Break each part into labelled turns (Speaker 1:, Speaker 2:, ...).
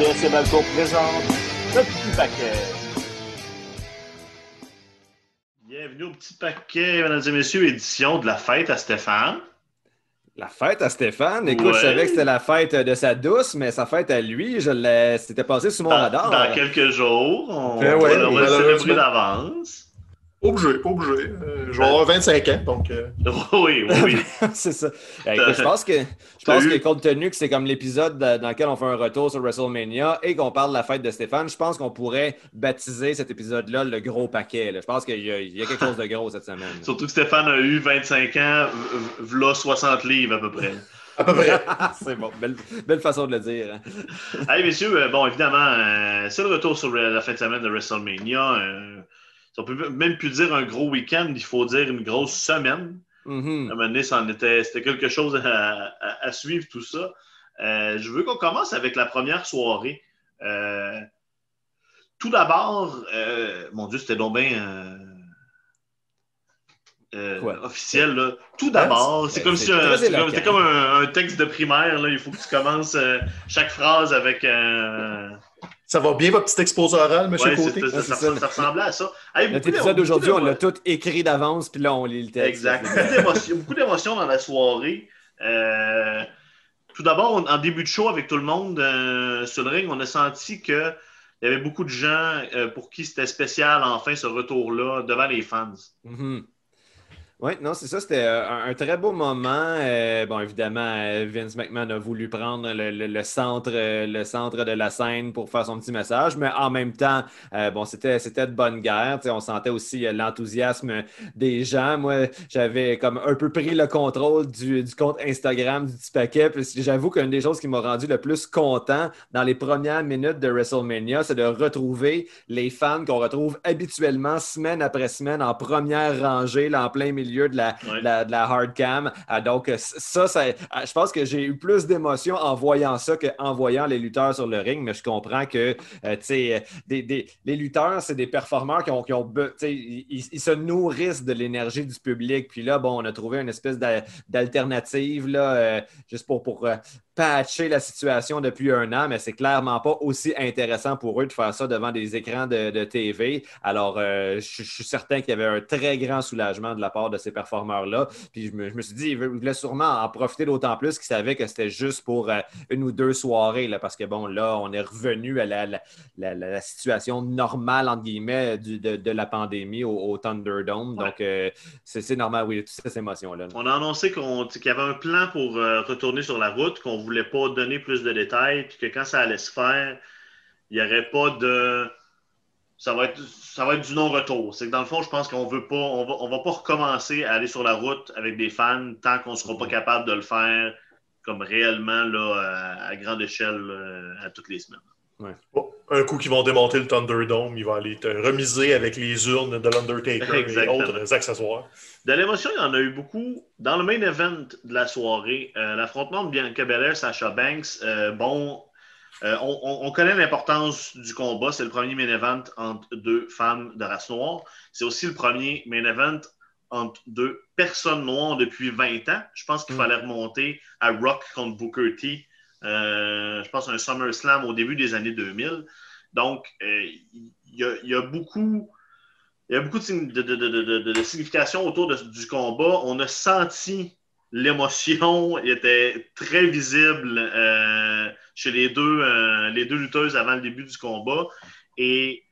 Speaker 1: RDS Balco présente le petit paquet.
Speaker 2: Bienvenue au petit paquet, mesdames et messieurs, édition de la fête à Stéphane.
Speaker 3: La fête à Stéphane? Écoute, je savais que c'était la fête de sa douce, mais sa fête à lui, je l'ai... c'était passé sous mon
Speaker 2: Dans,
Speaker 3: radar.
Speaker 2: dans quelques jours, on,
Speaker 4: Eh ouais,
Speaker 2: on va le
Speaker 4: malheureusement.
Speaker 2: célébrer d'avance.
Speaker 4: Pas obligé, pas obligé. Euh, je vais avoir 25 ans, donc. euh,
Speaker 2: Oui, oui,
Speaker 3: c'est ça. Écoute, je pense que, je pense que compte tenu que c'est comme l'épisode de- dans lequel on fait un retour sur WrestleMania et qu'on parle de la fête de Stéphane, je pense qu'on pourrait baptiser cet épisode-là le gros paquet. là. Je pense qu'il y, a- il y a quelque chose de gros cette semaine.
Speaker 2: Surtout que Stéphane a eu 25 ans, v'là 60 livres à peu près.
Speaker 4: à peu près.
Speaker 3: c'est bon, belle, belle façon de le dire. hein.
Speaker 2: Hey, messieurs, euh, bon, évidemment, euh, c'est le retour sur la la fin de semaine de WrestleMania. On peut même plus dire un gros week-end, il faut dire une grosse semaine.
Speaker 3: Mhm.
Speaker 2: À un moment donné, était- c'était quelque chose à, à- à suivre, tout ça. Euh, je veux qu'on commence avec la première soirée. Euh, tout d'abord, euh, mon Dieu, c'était donc bien officiel. là. Tout d'abord, c'est comme si c'est comme, un, un texte de primaire. Là. Il faut que tu commences chaque phrase avec un.
Speaker 4: Ça va bien, votre petit exposé oral, monsieur
Speaker 2: Ouais,
Speaker 4: Côté?
Speaker 2: c'est- ça,
Speaker 3: Ouais,
Speaker 2: ça-
Speaker 3: c'est ça.
Speaker 2: ça ressemblait à ça. Hey,
Speaker 3: Notre épisode d'aujourd'hui, on l'a tout écrit d'avance, puis là, on lit le texte.
Speaker 2: Exact. Beaucoup d'émotions- beaucoup d'émotions dans la soirée. Euh, tout d'abord, en début de show avec tout le monde euh, sur le ring, on a senti qu'il y avait beaucoup de gens euh, pour qui c'était spécial, enfin, ce retour-là devant les fans.
Speaker 3: Oui, non, c'est ça. C'était euh, un, très beau moment. Euh, bon, évidemment, euh, Vince McMahon a voulu prendre le, centre, le centre de la scène pour faire son petit message, mais en même temps, bon, c'était, de bonne guerre. On sentait aussi l'enthousiasme des gens. Moi, j'avais comme un peu pris le contrôle du, compte Instagram du petit paquet. J'avoue qu'une des choses qui m'a rendu le plus content dans les premières minutes de WrestleMania, c'est de retrouver les fans qu'on retrouve habituellement semaine après semaine en première rangée, là, en plein milieu de la,
Speaker 2: Ouais.
Speaker 3: de la, de la hard cam. Ah, donc, euh, ça, ça, ah, je pense que j'ai eu plus d'émotions en voyant ça qu'en voyant les lutteurs sur le ring, mais je comprends que, euh, euh, des, des- les lutteurs, c'est des performeurs qui ont, qui ont ils, ils- se nourrissent de l'énergie du public. Puis là, bon, on a trouvé une espèce d'a- d'alternative, là, euh, juste pour, pour euh, patcher la situation depuis un an, mais c'est clairement pas aussi intéressant pour eux de faire ça devant des écrans de, de TV. Alors, euh, je suis certain qu'il y avait un très grand soulagement de la part de ces performeurs-là. Puis je me, je me suis dit, ils voulaient sûrement en profiter d'autant plus qu'ils savaient que c'était juste pour euh, une ou deux soirées, là, parce que bon, là, on est revenu à la, la- la- la- la situation normale, entre guillemets, du- de, de la pandémie au, au Thunderdome.
Speaker 2: Ouais.
Speaker 3: Donc, euh, c'est normal, oui, toutes ces émotions-là.
Speaker 2: On a annoncé qu'il y avait un plan pour euh, retourner sur la route, qu'on ne voulait pas donner plus de détails, puis que quand ça allait se faire, il n'y aurait pas de. Ça va être, ça va être du non-retour. C'est que dans le fond, je pense qu'on veut pas, on va, on va pas recommencer à aller sur la route avec des fans tant qu'on ne sera pas capable de le faire comme réellement là, à, à grande échelle euh, à toutes les semaines.
Speaker 4: Un coup qu'ils vont démonter le Thunderdome, ils vont aller te remiser avec les urnes de l'Undertaker et autres accessoires.
Speaker 2: De l'émotion, il y en a eu beaucoup. Dans le main event de la soirée, euh, l'affrontement de Bianca Belair, Sasha Banks, euh, bon, euh, on, on- on connaît l'importance du combat. C'est le premier main event entre deux femmes de race noire. C'est aussi le premier main event entre deux personnes noires depuis 20 ans. Je pense qu'il
Speaker 3: Mm.
Speaker 2: fallait remonter à Rock contre Booker T. euh, je pense à un SummerSlam au début des années 2000. Donc, euh, il y, a- il y a beaucoup il y a beaucoup de, de, de, de, signification autour du combat. On a senti l'émotion, il était très visible euh, chez les deux, euh, les deux lutteuses avant le début du combat. Et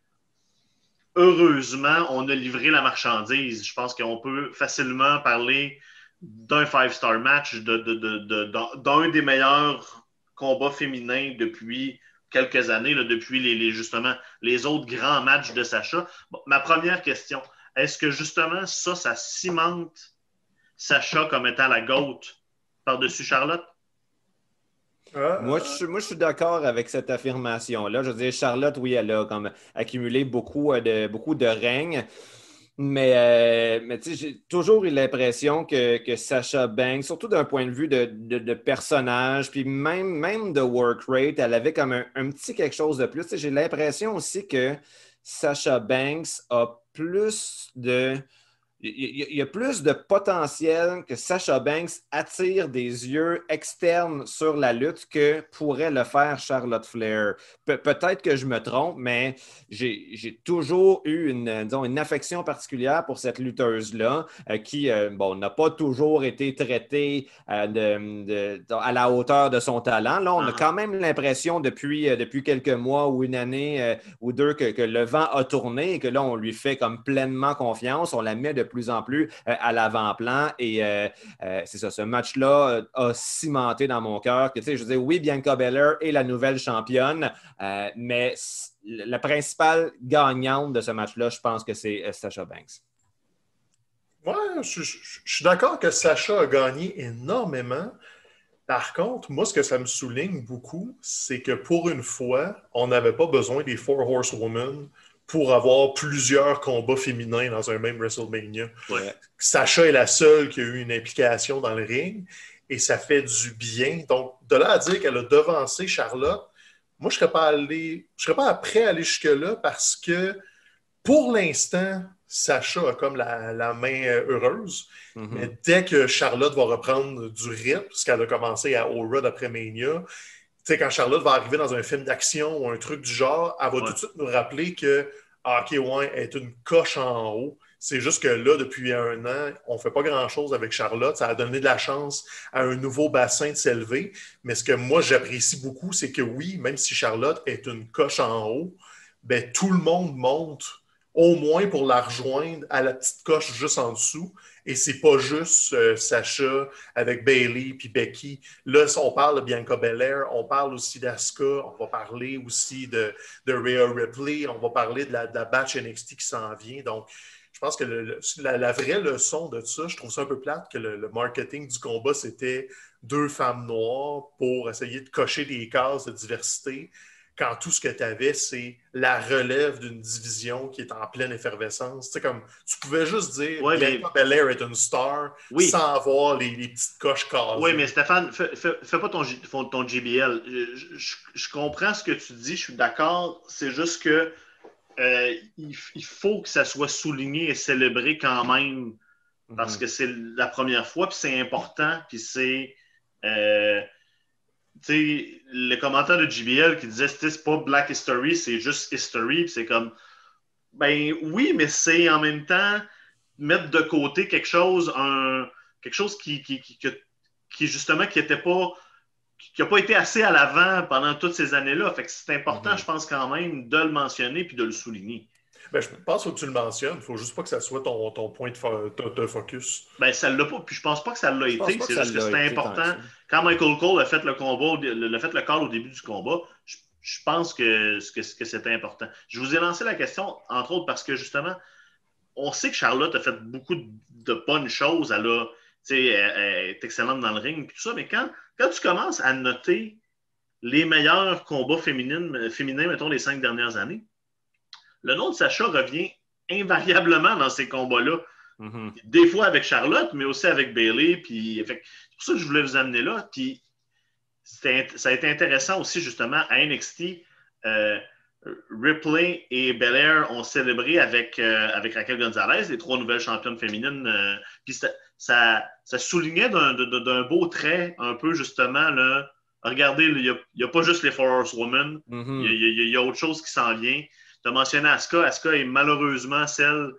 Speaker 2: heureusement, on a livré la marchandise. Je pense qu'on peut facilement parler d'un five-star match, d'un des meilleurs combats féminins depuis quelques années, depuis les, justement les autres grands matchs de Sacha. Ma première question, est-ce que justement ça, ça cimente Sacha comme étant la GOAT par-dessus Charlotte?
Speaker 4: Ah,
Speaker 3: Moi, je, suis- moi, je suis d'accord avec cette affirmation-là. Je veux dire, Charlotte, oui, elle a comme accumulé beaucoup euh, de, beaucoup de règnes. Mais, euh, j'ai toujours eu l'impression que, que Sasha Banks, surtout d'un point de vue de, de- personnage, puis même, même de work rate, elle avait comme un, un petit quelque chose de plus. J'ai l'impression aussi que Sasha Banks a plus de il y, a plus de potentiel que Sasha Banks attire des yeux externes sur la lutte que pourrait le faire Charlotte Flair. Peut-être que je me trompe, mais j'ai toujours eu une, une affection particulière pour cette lutteuse-là euh, qui, euh, bon, n'a pas toujours été traitée euh, à la hauteur de son talent. Là, on a ah. quand même l'impression depuis, depuis quelques mois ou une année ou deux que, que, le vent a tourné et que là, on lui fait comme pleinement confiance. On la met de plus en plus euh, à l'avant-plan. Et euh, euh, c'est ça, ce match-là a cimenté dans mon cœur que, tu sais, je veux dire, oui, Bianca Belair est la nouvelle championne, mais la principale gagnante de ce match-là, je pense que c'est Sasha Banks.
Speaker 4: Ouais, je, suis d'accord que Sacha a gagné énormément. Par contre, moi, ce que ça me souligne beaucoup, c'est que pour une fois, on n'avait pas besoin des Four Horsewomen pour avoir plusieurs combats féminins dans un même WrestleMania. Sacha est la seule qui a eu une implication dans le ring et ça fait du bien. Donc, de là à dire qu'elle a devancé Charlotte, moi, je ne serais pas allé, je serais pas prêt à aller jusque-là parce que pour l'instant, Sacha a comme la, main heureuse. Mm-hmm. Mais dès que Charlotte va reprendre du rythme, ce qu'elle a commencé à Aura d'après Mania, sais, quand Charlotte va arriver dans un film d'action ou un truc du genre, elle va tout de suite nous rappeler que ah, OK, ouais, est une coche en haut. C'est juste que là, depuis un an, on ne fait pas grand-chose avec Charlotte. Ça a donné de la chance à un nouveau bassin de s'élever. Mais ce que moi, j'apprécie beaucoup, c'est que oui, même si Charlotte est une coche en haut, ben, tout le monde monte au moins pour la rejoindre à la petite coche juste en dessous. Et c'est pas juste euh, Sacha avec Bailey puis Becky. Là, on parle de Bianca Belair, on parle aussi d'Asuka, on va parler aussi de, de Rhea Ripley, on va parler de la, batch NXT qui s'en vient. Donc, je pense que la, vraie leçon de ça, je trouve ça un peu plate que le, marketing du combat, c'était deux femmes noires pour essayer de cocher des cases de diversité quand tout ce que tu avais, c'est la relève d'une division qui est en pleine effervescence. Tu comme, tu pouvais juste dire
Speaker 2: ouais, mais...
Speaker 4: Belair est une star sans avoir les, petites coches casées.
Speaker 2: Oui, mais Stéphane, fais, pas ton, ton JBL. Je, comprends ce que tu dis, je suis d'accord. C'est juste que euh, il, faut que ça soit souligné et célébré quand même parce mhm. que c'est la première fois, puis c'est important, puis c'est. Euh, sais, le commentaire de JBL qui disait c'est pas Black History, c'est juste History, c'est comme ben oui, mais c'est en même temps mettre de côté quelque chose, un, quelque chose qui, qui, qui, qui justement qui était pas qui n'a pas été assez à l'avant pendant toutes ces années-là. Fait que c'est important, mm-hmm. je pense, quand même, de le mentionner puis de le souligner.
Speaker 4: Ben, je pense que tu le mentionnes. Il faut juste pas que ça soit ton, ton point de, focus.
Speaker 2: Ben, ça l'a pas. Puis je pense pas que ça l'a été. C'est juste que c'était important. Quand Michael Cole a fait le combat, le, fait le call au début du combat, je, pense que, que, que c'était important. Je vous ai lancé la question, entre autres, parce que justement, on sait que Charlotte a fait beaucoup de, bonnes choses. Elle, a, elle, est excellente dans le ring, tout ça, mais quand, quand tu commences à noter les meilleurs combats féminins, féminins, mettons, les cinq dernières années, le nom de Sacha revient invariablement dans ces combats-là. Mm-hmm. Des fois avec Charlotte, mais aussi avec Bailey. Puis, c'est pour ça que je voulais vous amener là. Puis, ça a été intéressant aussi, justement, à NXT. Euh, Ripley et Belair ont célébré avec, euh, avec Raquel Gonzalez, les trois nouvelles championnes féminines. Euh, puis ça, ça, soulignait d'un beau trait, un peu justement, là, regardez, il n'y a, pas juste les Force Women, mm-hmm. il y, a autre chose qui s'en vient. Tu as mentionné Asuka. Asuka est malheureusement celle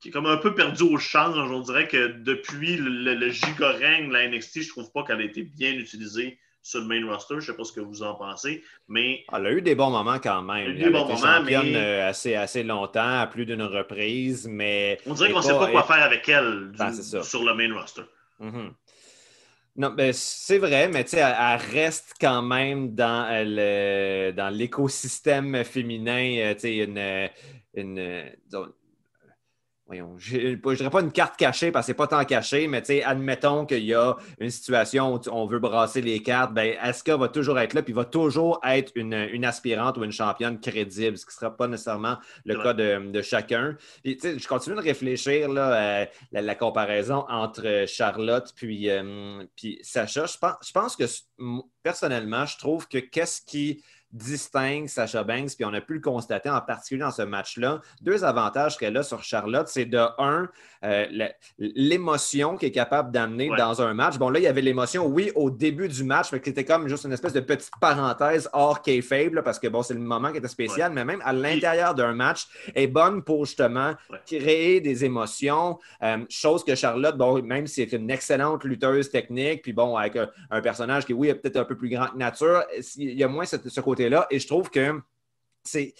Speaker 2: qui est comme un peu perdue au change. On dirait que depuis le, le, de la NXT, je trouve pas qu'elle a été bien utilisée sur le main roster. Je ne sais pas ce que vous en pensez, mais...
Speaker 3: Elle a eu des bons moments quand même. Elle a eu des bons moments, mais... Euh, assez, assez longtemps, à plus d'une reprise, mais...
Speaker 2: On dirait qu'on ne sait pas quoi faire avec elle ben, sur le main roster. Mm-hmm.
Speaker 3: Non, ben, c'est vrai, mais elle, elle reste quand même dans, euh, dans l'écosystème féminin, euh, une, une, voyons, je ne dirais pas une carte cachée parce que c'est pas tant caché, mais admettons qu'il y a une situation où on veut brasser les cartes, ben, Asuka va toujours être là, puis va toujours être une, aspirante ou une championne crédible, ce qui ne sera pas nécessairement le cas de, chacun. je continue de réfléchir là, à la, comparaison entre Charlotte puis, euh, puis Sacha. Je pense, je pense que personnellement, je trouve que qu'est-ce qui distingue Sacha Banks, puis on a pu le constater en particulier dans ce match-là. Deux avantages qu'elle a sur Charlotte, c'est de un, euh, l'émotion qu'elle est capable d'amener dans un match. Bon, là, il y avait l'émotion, oui, au début du match, mais qui était comme juste une espèce de petite parenthèse hors faible, parce que bon, c'est le moment qui était spécial, mais même à l'intérieur d'un match, est bonne pour justement créer des émotions, euh, chose que Charlotte, bon, même si c'est une excellente lutteuse technique, puis bon, avec un, personnage qui, oui, est peut-être un peu plus grand que nature, il y a moins ce côté-là, et je trouve que c'est,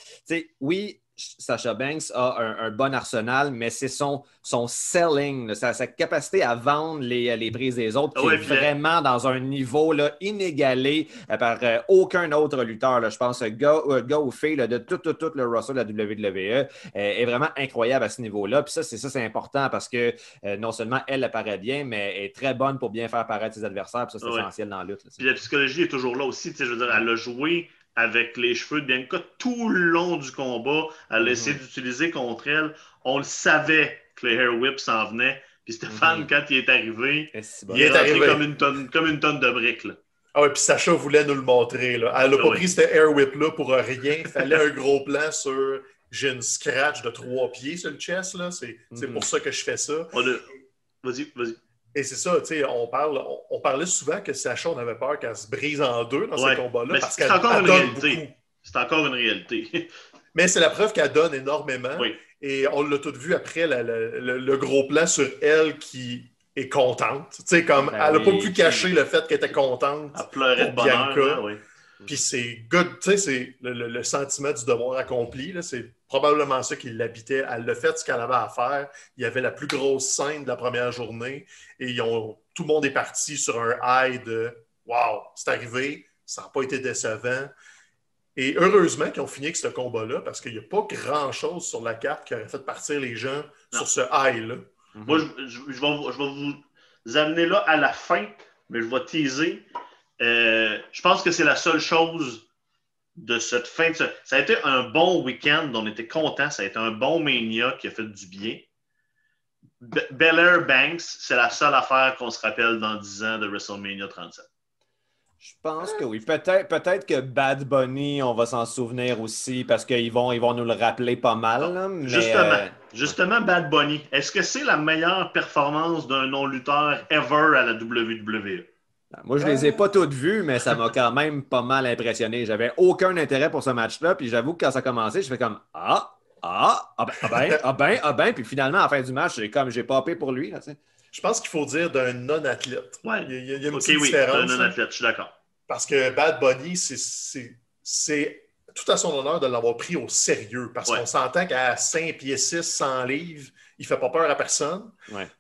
Speaker 3: oui, Sacha Banks a un, bon arsenal, mais c'est son, son selling, sa, capacité à vendre les, les prises des autres qui est vraiment dans un niveau là, inégalé euh, par euh, aucun autre lutteur. je pense, gars, gars ou fille de tout, tout, tout le Russell de la WWE euh, est vraiment incroyable à ce niveau-là. Puis ça, c'est ça, c'est important parce que non seulement elle apparaît bien, mais elle est très bonne pour bien faire paraître ses adversaires. Puis ça, c'est essentiel dans la lutte.
Speaker 2: la psychologie est toujours là aussi. Je veux dire, elle a joué avec les cheveux de Bianca tout le long du combat. Elle a essayé mhm. d'utiliser contre elle. On le savait que le hair whip s'en venait. Puis Stéphane, mhm. quand il est arrivé, il est, arrivé comme une tonne, comme une tonne de briques. Là.
Speaker 4: Ah ouais, puis Sacha voulait nous le montrer. Là. Elle n'a pas pris ce hair whip-là pour rien. Il fallait un gros plan sur j'ai une scratch de trois pieds sur le chest. C'est mhm. pour ça que je fais ça.
Speaker 2: Vas-y, vas-y.
Speaker 4: Et c'est ça, tu sais, on, parle, on, parlait souvent que Sacha, on avait peur qu'elle se brise en deux dans ce combat-là.
Speaker 2: C'est encore, une réalité. C'est encore une réalité.
Speaker 4: Mais c'est la preuve qu'elle donne énormément. Et on l'a tout vu après le, gros plan sur elle qui est contente. Tu sais, comme ben elle n'a pas pu cacher le fait qu'elle était contente.
Speaker 2: Elle pleurait de bonheur. oui.
Speaker 4: Puis c'est good, tu sais, c'est le, sentiment du devoir accompli. C'est probablement ça qui l'habitait. Elle l'a fait ce qu'elle avait à faire. Il y avait la plus grosse scène de la première journée et ils ont, tout le monde est parti sur un high de Wow, c'est arrivé, ça n'a pas été décevant. Et heureusement qu'ils ont fini avec ce combat-là parce qu'il n'y a pas grand-chose sur la carte qui aurait fait partir les gens sur ce high-là.
Speaker 2: Moi, je, je, vais, je, vais, vous amener là à la fin, mais je vais teaser. Euh, je pense que c'est la seule chose de cette fin de Ça a été un bon week-end, on était contents. Ça a été un bon Mania qui a fait du bien. Belair Banks, c'est la seule affaire qu'on se rappelle dans 10 ans de WrestleMania 37.
Speaker 3: Je pense que oui. Peut-être peut que Bad Bunny, on va s'en souvenir aussi parce qu'ils vont, ils vont nous le rappeler pas mal.
Speaker 2: justement, euh, justement, Bad Bunny, est-ce que c'est la meilleure performance d'un non-lutteur ever à la WWE?
Speaker 3: Moi, je ne les ai pas toutes vues, mais ça m'a quand même pas mal impressionné. J'avais aucun intérêt pour ce match-là, puis j'avoue que quand ça a commencé, je fais comme Ah, ah, ah ben, ah ben, ah ben, ah ben, puis finalement, à la fin du match, j'ai comme j'ai popé pour lui. Là,
Speaker 4: je pense qu'il faut dire d'un non-athlète.
Speaker 2: Ouais. Il, y a, une petite oui, différence. d'un non-athlète, je suis d'accord.
Speaker 4: Parce que Bad Bunny, c'est tout à son honneur de l'avoir pris au sérieux. Parce qu'on s'entend qu'à 5 pieds 6, 100 livres, il fait pas peur à personne.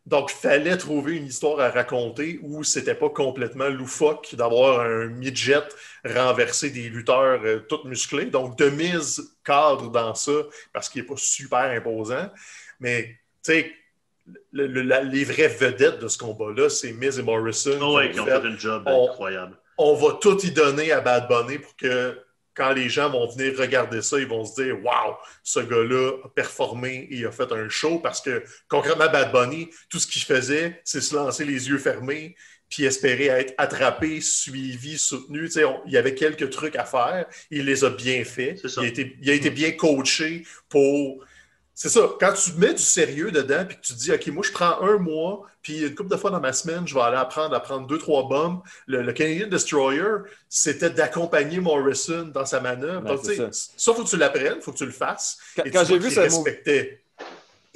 Speaker 4: Donc, il fallait trouver une histoire à raconter où c'était pas complètement loufoque d'avoir un midget renverser des lutteurs euh, tout musclés. Donc, de mise cadre dans ça parce qu'il n'est pas super imposant. Mais, tu sais, les vraies vedettes de ce combat-là, c'est Miz et Morrison.
Speaker 2: Oh qui, ont fait, un job incroyable.
Speaker 4: On va tout y donner à Bad Bunny pour que quand les gens vont venir regarder ça, ils vont se dire Waouh, ce gars-là a performé et a fait un show parce que concrètement, Bad Bunny, tout ce qu'il faisait, c'est se lancer les yeux fermés puis espérer être attrapé, suivi, soutenu. il y avait quelques trucs à faire. Il les a bien faits. Il, il, a été bien coaché pour c'est ça. Quand tu mets du sérieux dedans, puis que tu dis, OK, moi, je prends un mois, puis une couple de fois dans ma semaine, je vais aller apprendre à prendre deux, trois bombes. Le, Canadian Destroyer, c'était d'accompagner Morrison dans sa manœuvre. Ben, Donc, ça. ça, faut que tu l'apprennes, il faut que tu le fasses.
Speaker 3: Quand, j'ai vu ça,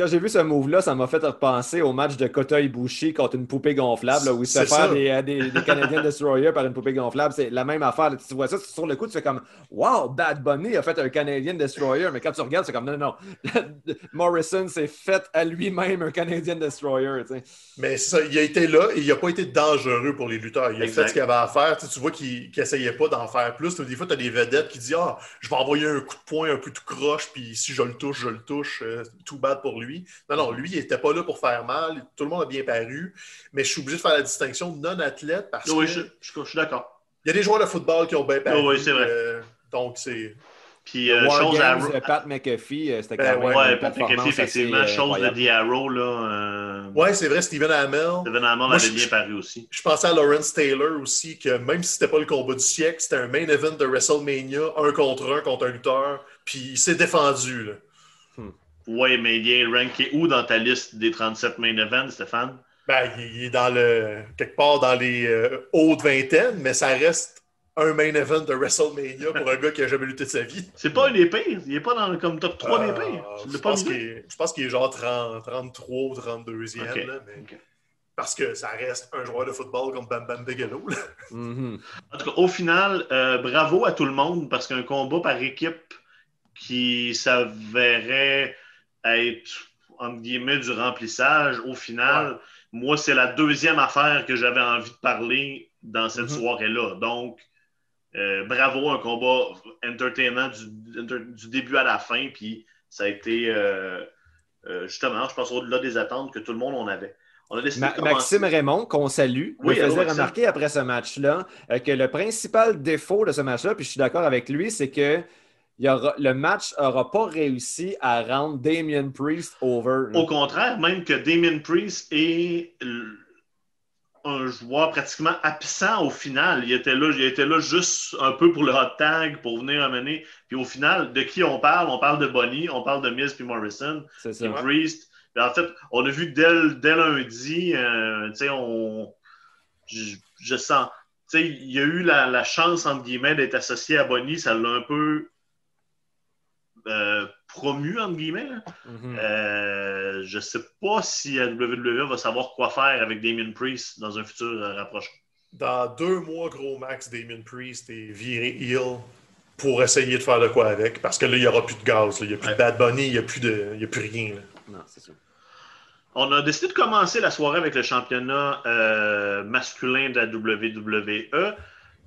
Speaker 3: quand j'ai vu ce move-là, ça m'a fait repenser au match de Kota Ibushi contre une poupée gonflable, où il se fait faire des, des, des, Canadiens Destroyer par une poupée gonflable. C'est la même affaire. Tu vois ça sur le coup, tu fais comme Wow, Bad Bunny a fait un Canadian Destroyer. Mais quand tu regardes, c'est comme Non, non, non. Morrison s'est fait à lui-même un Canadian Destroyer.
Speaker 4: Mais ça, il a été là et il n'a pas été dangereux pour les lutteurs. Il a fait ce qu'il avait à faire. Tu, vois qu'il n'essayait pas d'en faire plus. Des fois, tu as des vedettes qui disent Ah, je vais envoyer un coup de poing un peu tout croche, puis si je le touche, je le touche. Euh, tout bad pour lui lui. Non, non, lui, il n'était pas là pour faire mal. Tout le monde a bien paru. Mais je suis obligé de faire la distinction non-athlète parce
Speaker 2: oui,
Speaker 4: que.
Speaker 2: je, suis d'accord.
Speaker 4: Il y a des joueurs de football qui ont bien paru.
Speaker 2: Oui, c'est vrai.
Speaker 4: Euh, donc, c'est.
Speaker 2: Puis, euh,
Speaker 3: War
Speaker 2: chose à.
Speaker 3: Games, euh, Pat McAfee, euh, c'était
Speaker 4: Ben
Speaker 3: quand même
Speaker 4: ouais,
Speaker 2: Pat McAfee, effectivement.
Speaker 3: assez,
Speaker 2: chose de
Speaker 3: incroyable.
Speaker 2: Arrow, là. euh,
Speaker 4: Ouais, c'est vrai, Steven Amell.
Speaker 2: Steven Amell
Speaker 4: Moi,
Speaker 2: avait
Speaker 4: je-
Speaker 2: bien paru aussi.
Speaker 4: Je pensais à Lawrence Taylor aussi, que même si c'était pas le combat du siècle, c'était un main event de WrestleMania, un contre un contre un lutteur, puis il s'est défendu. Là.
Speaker 2: Ouais, mais il est ranké où dans ta liste des 37 main events, Stéphane?
Speaker 4: Ben, il est dans le quelque part dans les euh, hautes vingtaines, mais ça reste un main event de WrestleMania pour un gars qui a jamais lutté de sa vie.
Speaker 2: C'est pas un des pires. Il est pas dans le comme top 3 des
Speaker 4: Euh,
Speaker 2: pires. Tu
Speaker 4: je, pense qu'il est, je pense qu'il est genre 30, 33 ou 32e.
Speaker 2: Ok.
Speaker 4: là, mais-. Parce que ça reste un joueur de football comme Bam Bam Bigelow. là.
Speaker 3: Mhm.
Speaker 2: En tout cas, au final, euh, bravo à tout le monde parce qu'un combat par équipe qui s'avérait être, entre guillemets, du remplissage, au final, moi, c'est la deuxième affaire que j'avais envie de parler dans cette
Speaker 3: Mhm.
Speaker 2: soirée-là. Donc, euh, bravo, un combat entertainment du, du début à la fin. Puis, ça a été, euh, euh, justement, je pense, au-delà des attentes que tout le monde en avait. On a
Speaker 3: Ma- Maxime Raymond, qu'on salue,
Speaker 2: Oui,
Speaker 3: me faisait remarquer après ce match-là que le principal défaut de ce match-là, puis je suis d'accord avec lui, c'est que il aura, le match n'aura pas réussi à rendre Damien Priest over. là.
Speaker 2: Au contraire, même que Damien Priest est un joueur pratiquement absent au final. Il était là, il était là juste un peu pour le hot tag, pour venir amener. Puis au final, de qui on parle? On parle de Bonnie, on parle de Miz puis Morrison,
Speaker 3: C'est ça.
Speaker 2: puis Priest. Puis en fait, on a vu dès, dès lundi, euh, tu sais, on... Je, je sens... Tu sais, il y a eu la, la chance, entre guillemets, d'être associé à Bonnie. Ça l'a un peu euh, promu, entre guillemets.
Speaker 3: Mhm.
Speaker 2: Euh, je sais pas si la WWE va savoir quoi faire avec Damien Priest dans un futur euh, rapproché.
Speaker 4: Dans deux mois, gros max, Damien Priest est viré heel pour essayer de faire de quoi avec. Parce que là, il n'y aura plus de gaz. là. Il n'y a plus
Speaker 2: Ouais.
Speaker 4: de Bad Bunny, il n'y a, plus de- il y a plus rien. là.
Speaker 3: Non, c'est sûr.
Speaker 2: On a décidé de commencer la soirée avec le championnat euh, masculin de la WWE.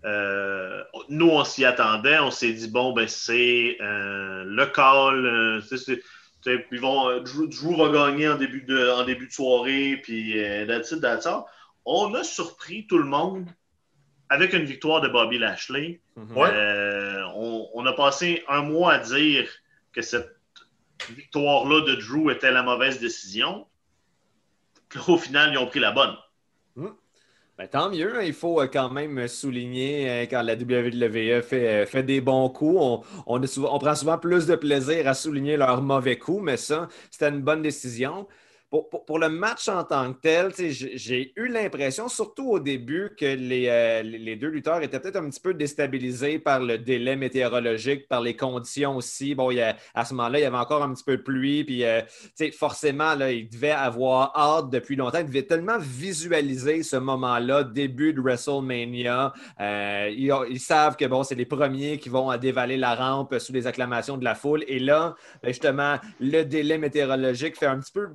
Speaker 2: Euh, nous, on s'y attendait. On s'est dit, bon, ben, c'est euh, le call. euh, vont, euh, Drew, Drew va gagner en début de, en début de soirée. Puis, all. On a surpris tout le monde avec une victoire de Bobby Lashley.
Speaker 3: Mhm.
Speaker 2: On, on a passé un mois à dire que cette victoire-là de Drew était la mauvaise décision. Puis Au final, ils ont pris la bonne.
Speaker 3: Ben, tant mieux, hein. il faut euh, quand même souligner euh, quand la WWE fait, euh, fait des bons coups. On, prend souvent plus de plaisir à souligner leurs mauvais coups, mais ça, c'était une bonne décision. Pour, le match en tant que tel, j'ai eu l'impression, surtout au début, que les, euh, les- deux lutteurs étaient peut-être un petit peu déstabilisés par le délai météorologique, par les conditions aussi. Bon, y a- à ce moment-là, il y avait encore un petit peu de pluie, puis euh, forcément, ils devaient avoir hâte depuis longtemps. Ils devaient tellement visualiser ce moment-là, début de WrestleMania. Euh, ils savent que bon, c'est les premiers qui vont dévaler la rampe sous les acclamations de la foule. Et là, ben, justement, le délai météorologique fait un petit peu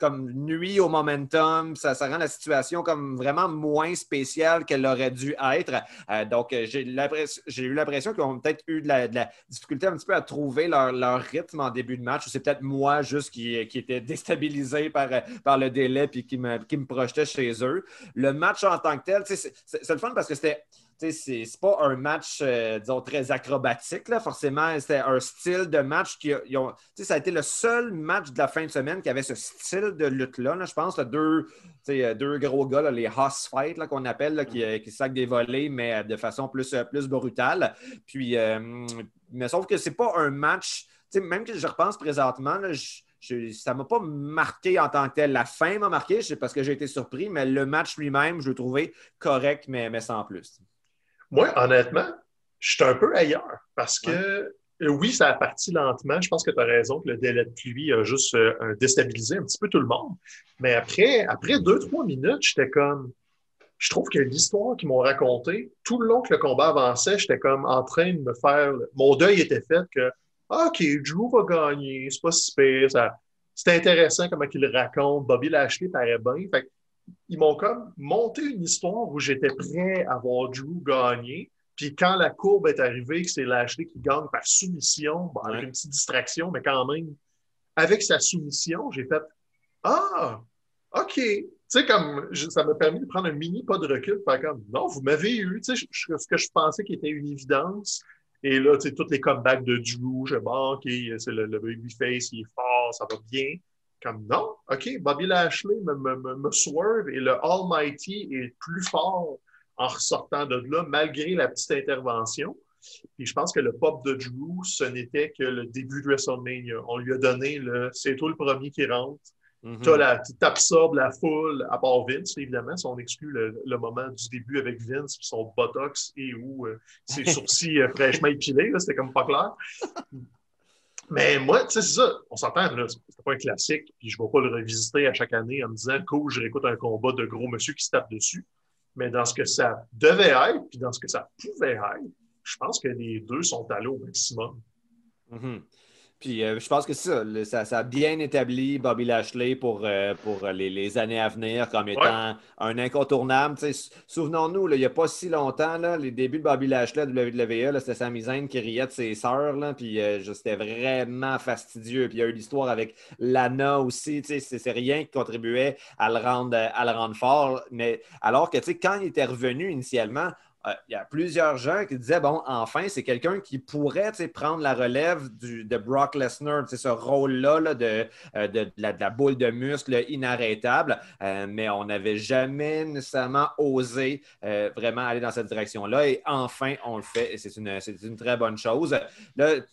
Speaker 3: comme nuit au momentum, ça, rend la situation comme vraiment moins spéciale qu'elle aurait dû être. Euh, donc, euh, j'ai eu l'impression qu'ils ont peut-être eu de la, difficulté un petit peu à trouver leur, rythme en début de match. C'est peut-être moi juste qui, était déstabilisé par, euh, par le délai puis qui me, projetait chez eux. Le match en tant que tel, c'est le fun parce que c'était c'est pas un match, euh, disons, très acrobatique, là, forcément. C'était un style de match qui a- ça a été le seul match de la fin de semaine qui avait ce style de lutte-là. là. Je pense là, deux, euh, deux gros gars, les Hoss Fight là, qu'on appelle, qui, euh, qui des volets, mais de façon plus, plus brutale. Puis, mais sauf que c'est pas un match, même que je repense présentement, ça ne m'a pas marqué en tant que tel. La fin m'a marqué c'est parce que j'ai été surpris, mais le match lui-même, je l'ai trouvé correct, mais, mais sans plus.
Speaker 4: Moi, honnêtement, je suis un peu ailleurs parce que euh, oui, ça a parti lentement. Je pense que tu as raison que le délai de pluie a juste euh, déstabilisé un petit peu tout le monde. Mais après, après deux, trois minutes, j'étais comme. Je trouve que l'histoire qu'ils m'ont racontée, tout le long que le combat avançait, j'étais comme en train de me faire. Mon deuil était fait que ah, OK, Drew va gagner, c'est pas si pire. ça- C'est intéressant comment il le raconte. Bobby Lashley paraît bien. Fait que ils m'ont comme monté une histoire où j'étais prêt à voir Drew gagner. Puis quand la courbe est arrivée, que c'est Lashley qui gagne par soumission, bon, avec
Speaker 3: Ouais.
Speaker 4: une petite distraction, mais quand même, avec sa soumission, j'ai fait Ah, OK. Tu sais, comme je- ça m'a permis de prendre un mini pas de recul, faire comme non, vous m'avez eu. Tu sais, je- ce que je pensais qui était une évidence Et là, tu sais, tous les comebacks de Drew, je bon, OK, c'est le, le babyface, il est fort, ça va bien. Comme non, OK, Bobby Lashley me, me, me, swerve et le Almighty est plus fort en ressortant de là, malgré la petite intervention. Puis je pense que le pop de Drew, ce n'était que le début de WrestleMania. On lui a donné le c'est toi le premier qui rentre. Mm Tu absorbes la foule, à part Vince, évidemment, si on exclut le, moment du début avec Vince, puis son botox et où euh, ses sourcils euh, fraîchement épilés, c'était comme pas clair. Mais moi, tu sais, c'est ça, on s'entend, là, c'est pas un classique, puis je ne vais pas le revisiter à chaque année en me disant, cool, je réécoute un combat de gros monsieur qui se tape dessus. Mais dans ce que ça devait être, puis dans ce que ça pouvait être, je pense que les deux sont allés au maximum.
Speaker 3: Mm-hmm. Puis euh, je pense que ça, ça, a bien établi Bobby Lashley pour, euh, pour les, années à venir comme étant un incontournable. Souvenons-nous, il n'y a pas si longtemps, là, les débuts de Bobby Lashley à WWE, c'était Sami Zayn qui riait de ses sœurs, puis euh, c'était vraiment fastidieux. Puis il y a eu l'histoire avec Lana aussi, c'est rien qui contribuait à le rendre, à le rendre fort. Mais alors que quand il était revenu initialement, euh, il y a plusieurs gens qui disaient bon, enfin, c'est quelqu'un qui pourrait prendre la relève de Brock Lesnar, ce rôle-là euh, de, de, la, boule de muscle inarrêtable, euh, mais on n'avait jamais nécessairement osé vraiment aller dans cette direction-là. Et enfin, on le fait et c'est une, une, très bonne chose.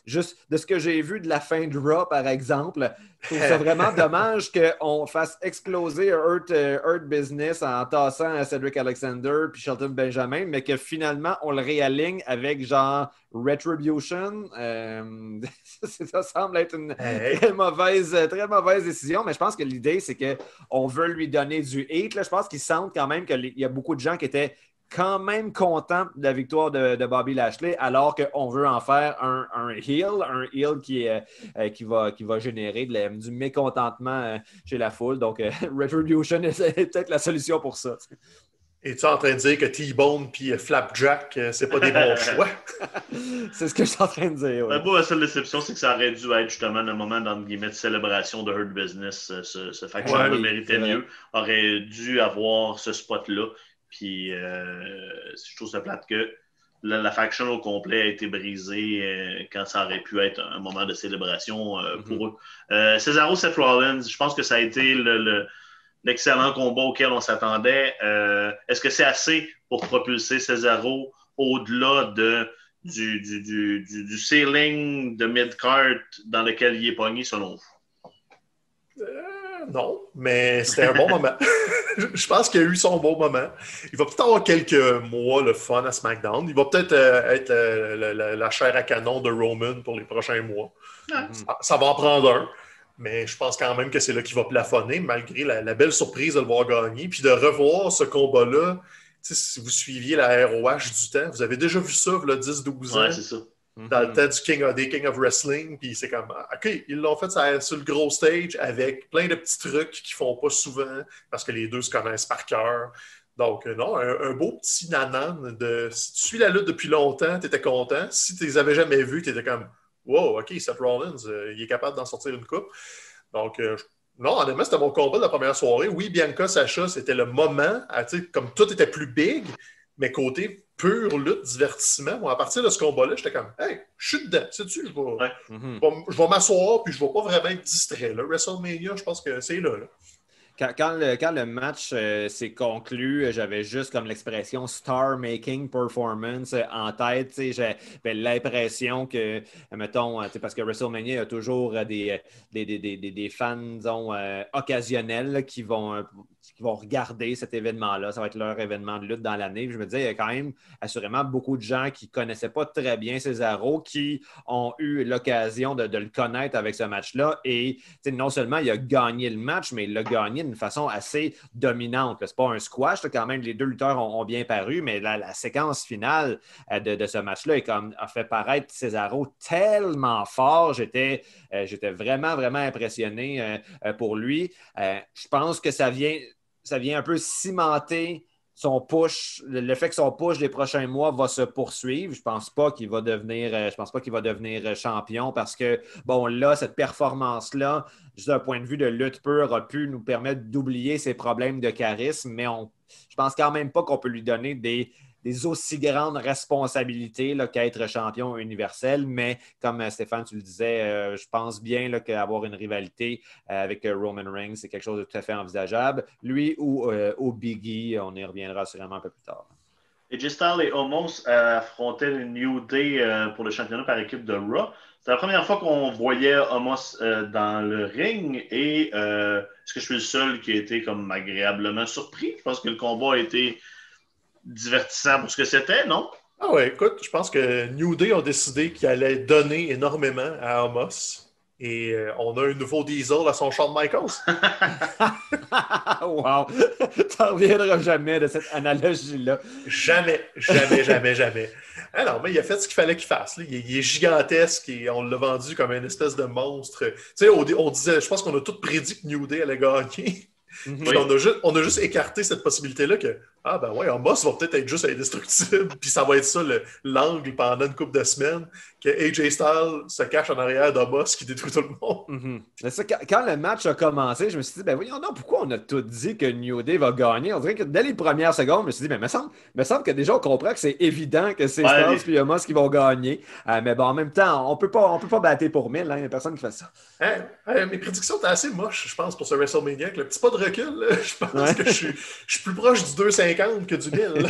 Speaker 3: Juste de ce que j'ai vu de la fin de Raw, par exemple, je trouve ça vraiment dommage qu'on fasse exploser Earth, Earth, Business en tassant Cedric Alexander puis Shelton Benjamin, mais que finalement, on le réaligne avec genre Retribution. Euh, ça semble être une très, mauvaise, très mauvaise décision, mais je pense que l'idée, c'est qu'on veut lui donner du hate. Là. Je pense qu'il semble quand même qu'il y a beaucoup de gens qui étaient quand même contents de la victoire de, Bobby Lashley, alors qu'on veut en faire un, un heel, un heel qui, euh, qui, va, qui va générer du mécontentement euh, chez la foule. Donc, Retribution est peut-être la solution pour ça.
Speaker 4: Es-tu en train de dire que T-Bone puis euh, Flapjack, euh, c'est pas des bons choix?
Speaker 3: c'est ce que je suis en train de dire.
Speaker 2: Ouais. la seule déception, c'est que ça aurait dû être justement un moment dans de célébration de Hurt Business. Euh, ce, ce faction ouais, méritait mieux. Aurait dû avoir ce spot-là. Puis je trouve ça plate que la, faction au complet a été brisée quand ça aurait pu être un moment de célébration pour mm-hmm. eux. Cesaro Seth Rollins, je pense que ça a été le l'excellent combat auquel on s'attendait. Euh, est-ce que c'est assez pour propulser Cesaro au-delà de, du, du, du, du, ceiling de mid-card dans lequel il est pogné, selon vous?
Speaker 4: Non, mais c'était un bon moment. je pense qu'il a eu son bon moment. Il va peut-être avoir quelques mois le fun à SmackDown. Il va peut-être euh, être la, chair à canon de Roman pour les prochains mois. ça, va en prendre un. Mais je pense quand même que c'est là qu'il va plafonner, malgré la, belle surprise de le voir gagner. Puis de revoir ce combat-là, si vous suiviez la ROH du temps, vous avez déjà vu ça, il y a 10-12 ans.
Speaker 2: c'est ça.
Speaker 4: Dans le temps du King of, des King of Wrestling, puis c'est comme, OK, ils l'ont fait sur le gros stage avec plein de petits trucs qu'ils font pas souvent parce que les deux se connaissent par cœur. Donc, euh, non, un, beau petit nanan de. Si tu suis la lutte depuis longtemps, tu étais content. Si tu les avais jamais vus, tu étais comme, wow, OK, Seth Rollins, euh, il est capable d'en sortir une coupe. Donc, euh, non, honnêtement, c'était mon combat de la première soirée. Oui, Bianca, Sacha, c'était le moment, comme tout était plus big, mais côté pur lutte, divertissement, moi, à partir de ce combat-là, j'étais comme, hey, je suis dedans, sais-tu, je vais, je vais, m'asseoir, puis je ne vais pas vraiment être distrait. Là. WrestleMania, je pense que c'est là. là.
Speaker 3: Quand, le, match euh, s'est conclu, j'avais juste comme l'expression star-making performance en tête. J'avais l'impression que, mettons, parce que WrestleMania a toujours des, des, des, des fans disons, euh, occasionnels qui vont qui vont regarder cet événement-là. Ça va être leur événement de lutte dans l'année. Je me disais, il y a quand même assurément beaucoup de gens qui ne connaissaient pas très bien Cesaro qui ont eu l'occasion de, le connaître avec ce match-là. Et non seulement il a gagné le match, mais il l'a gagné d'une façon assez dominante. Ce n'est pas un squash, quand même, les deux lutteurs ont, bien paru, mais la, séquence finale euh, de, ce match-là a fait paraître Cesaro tellement fort. J'étais euh, vraiment, vraiment impressionné euh, pour lui. je pense que ça vient ça vient un peu cimenter son push, le fait que son push des prochains mois va se poursuivre. Je pense pas qu'il va devenir, euh, je pense pas qu'il va devenir euh, champion parce que, bon, là, cette performance-là, juste d'un point de vue de lutte pure, a pu nous permettre d'oublier ses problèmes de charisme, mais on, je pense quand même pas qu'on peut lui donner des, aussi grandes responsabilités qu'être champion universel. Mais comme euh, Stéphane, tu le disais, euh, je pense bien qu'avoir une rivalité avec Roman Reigns, c'est quelque chose de tout à fait envisageable. Lui ou au Biggie, on y reviendra sûrement un peu plus tard.
Speaker 2: Et Styles et Omos affrontaient le New Day pour le championnat par équipe de Raw. C'est la première fois qu'on voyait Omos dans le ring et est-ce que je suis le seul qui a été comme agréablement surpris? Je pense que le combat a été divertissant pour ce que c'était, non?
Speaker 4: Ah ouais, écoute, je pense que New Day ont décidé qu'ils allaient donner énormément à Amos. Et euh, on a un nouveau diesel à son Shawn Michaels.
Speaker 3: wow! T'en reviendras jamais de cette analogie-là.
Speaker 4: Jamais, jamais, jamais, jamais. Non, mais il a fait ce qu'il fallait qu'il fasse. Il, est gigantesque et on l'a vendu comme une espèce de monstre. Tu sais, on, on, disait, je pense qu'on a tous prédit que New Day allait gagner. Mhm. on, a juste, on, a juste, écarté cette possibilité-là que, ah ben ouais, un boss va peut-être être juste indestructible, puis ça va être ça l'angle pendant une couple de semaines, que AJ Styles se cache en arrière d'un boss qui détruit tout le monde.
Speaker 3: Mhm. quand, le match a commencé, je me suis dit, ben voyons non, pourquoi on a tout dit que New Day va gagner? On dirait que dès les premières secondes, je me suis dit, ben me semble, me semble que déjà on comprend que c'est évident que c'est Styles et Omos qui vont gagner. Euh, mais bon, en même temps, on peut pas, on peut pas battre pour mille, hein, il n'y a personne qui fait ça.
Speaker 4: Hein? mes prédictions étaient assez moches, je pense, pour ce WrestleMania. Avec le petit pas de recul, je pense que je suis, je suis plus proche du 2,50 que du 1000.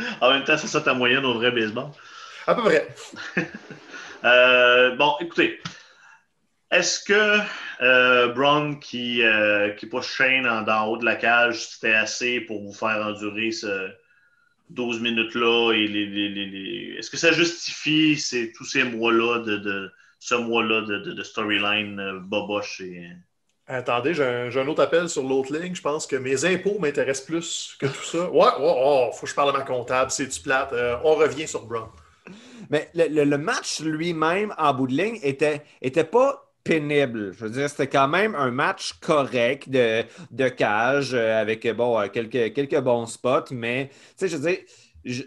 Speaker 2: en même temps, c'est ça ta moyenne au vrai baseball.
Speaker 4: À peu près.
Speaker 2: Euh, bon, écoutez. Est-ce que euh, Braun qui, euh, qui pousse Shane en, haut de la cage, c'était assez pour vous faire endurer ce 12 minutes-là? et les, Est-ce que ça justifie ces, tous ces mois-là de, ce mois-là de, de, storyline euh, boboche et...
Speaker 4: Attendez, j'ai un, autre appel sur l'autre ligne. Je pense que mes impôts m'intéressent plus que tout ça. Ouais, ouais, oh, faut que je parle à ma comptable. C'est du plate. on revient sur Braun.
Speaker 3: Mais le, match lui-même, en bout de ligne, était, était pas pénible. Je veux dire, c'était quand même un match correct de, de cage euh, avec bon, euh, quelques, quelques bons spots, mais tu sais, je veux dire,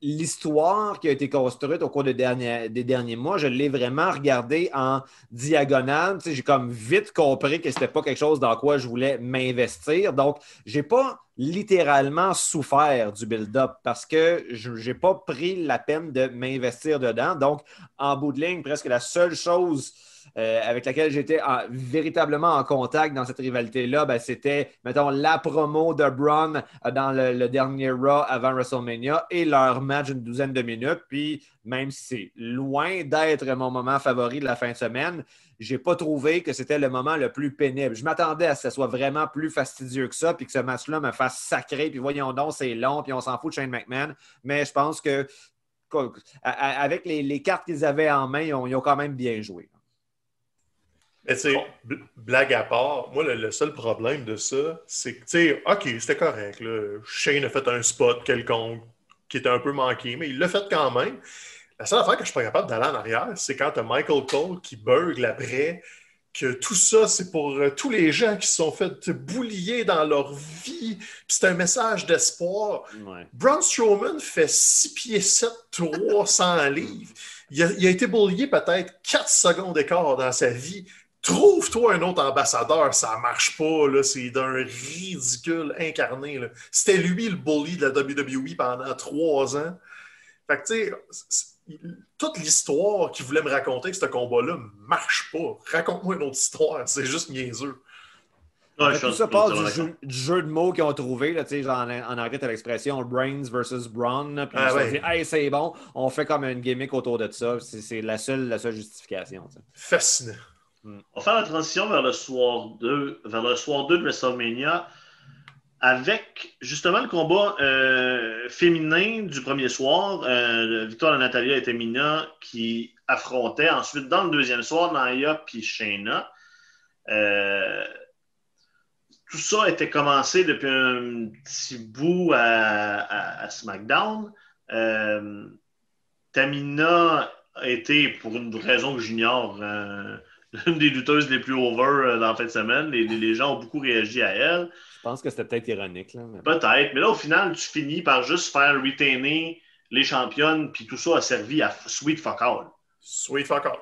Speaker 3: l'histoire qui a été construite au cours des derniers, des derniers mois, je l'ai vraiment regardée en diagonale. J'ai comme vite compris que ce n'était pas quelque chose dans quoi je voulais m'investir. Donc, je n'ai pas littéralement souffert du build-up parce que je n'ai pas pris la peine de m'investir dedans. Donc, en bout de ligne, presque la seule chose euh, avec laquelle j'étais véritablement en contact dans cette rivalité-là, ben, c'était, mettons, la promo de Braun euh, dans le, dernier Raw avant WrestleMania et leur match d'une douzaine de minutes. Puis, même si c'est loin d'être mon moment favori de la fin de semaine, j'ai pas trouvé que c'était le moment le plus pénible. Je m'attendais à ce que ce soit vraiment plus fastidieux que ça, puis que ce match-là me fasse sacrer, puis voyons donc, c'est long, puis on s'en fout de Shane McMahon. Mais je pense que avec les, cartes qu'ils avaient en main, ils ont quand même bien joué.
Speaker 4: Mais tu blague à part, moi, le, seul problème de ça, c'est que, tu sais, OK, c'était correct. Là. Shane a fait un spot quelconque qui était un peu manqué, mais il l'a fait quand même. La seule affaire que je suis pas capable d'aller en arrière, c'est quand tu as Michael Cole qui burgle après, que tout ça, c'est pour euh, tous les gens qui se sont fait boulier dans leur vie. c'est un message d'espoir. Braun Strowman fait 6 pieds 7, 300 livres. Il a, il a été boulié peut-être 4 secondes d'écart dans sa vie. Trouve-toi un autre ambassadeur, ça marche pas, là, c'est d'un ridicule incarné. C'était lui le bully de la WWE pendant trois ans. Fait que, tu sais, toute l'histoire qu'il voulait me raconter que ce combat-là marche pas. Raconte-moi une autre histoire, c'est juste niaiseux.
Speaker 3: tout ça passe du jeu, de mots qu'ils ont trouvé. Là, genre, en, anglais, tu l'expression Brains versus Braun. Puis ah, dit, hey, c'est bon, on fait comme une gimmick autour de ça. C'est la seule, la seule justification.
Speaker 4: Fascinant.
Speaker 2: On va faire la transition vers le soir 2, vers le soir 2 de WrestleMania avec justement le combat euh, féminin du premier soir. Euh, Victoire de Natalia et Tamina qui affrontaient ensuite dans le deuxième soir Naya et Shayna. Euh, tout ça était commencé depuis un petit bout à, SmackDown. Tamina a été, pour une raison que j'ignore, l'une des lutteuses les plus over euh, dans la fin de semaine. Les, gens ont beaucoup réagi à elle.
Speaker 3: Je pense que c'était peut-être ironique.
Speaker 2: Peut-être, mais là, au final, tu finis par juste faire retainer les championnes, puis tout ça a servi à Sweet Fuck All.
Speaker 4: Sweet Fuck All.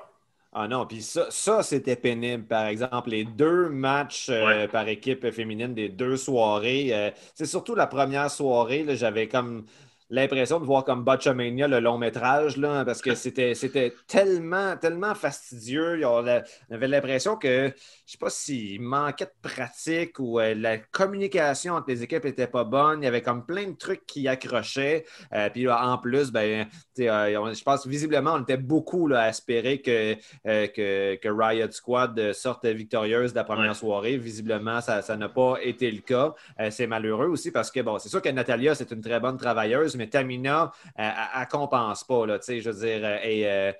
Speaker 3: Ah non, puis ça, ça c'était pénible, par exemple. Les deux matchs euh,
Speaker 2: Ouais.
Speaker 3: par équipe féminine des deux soirées. euh, c'est surtout la première soirée, là, j'avais comme l'impression de voir comme Botchamania, le long métrage, là, parce que c'était, c'était tellement, tellement fastidieux. On avait l'impression que, je sais pas s'il manquait de pratique ou euh, la communication entre les équipes était pas bonne. Il y avait comme plein de trucs qui accrochaient. Euh, puis là, en plus, ben, euh, on- je pense visiblement, on était beaucoup là, à espérer que, que, que Riot Squad sorte victorieuse de la première
Speaker 2: Ouais.
Speaker 3: soirée. Visiblement, ça ça n'a pas été le cas. C'est malheureux aussi parce que, bon, c'est sûr que Natalia, c'est une très bonne travailleuse, mais Tamina, euh, elle ne compense pas, là, je veux dire, euh, et, euh,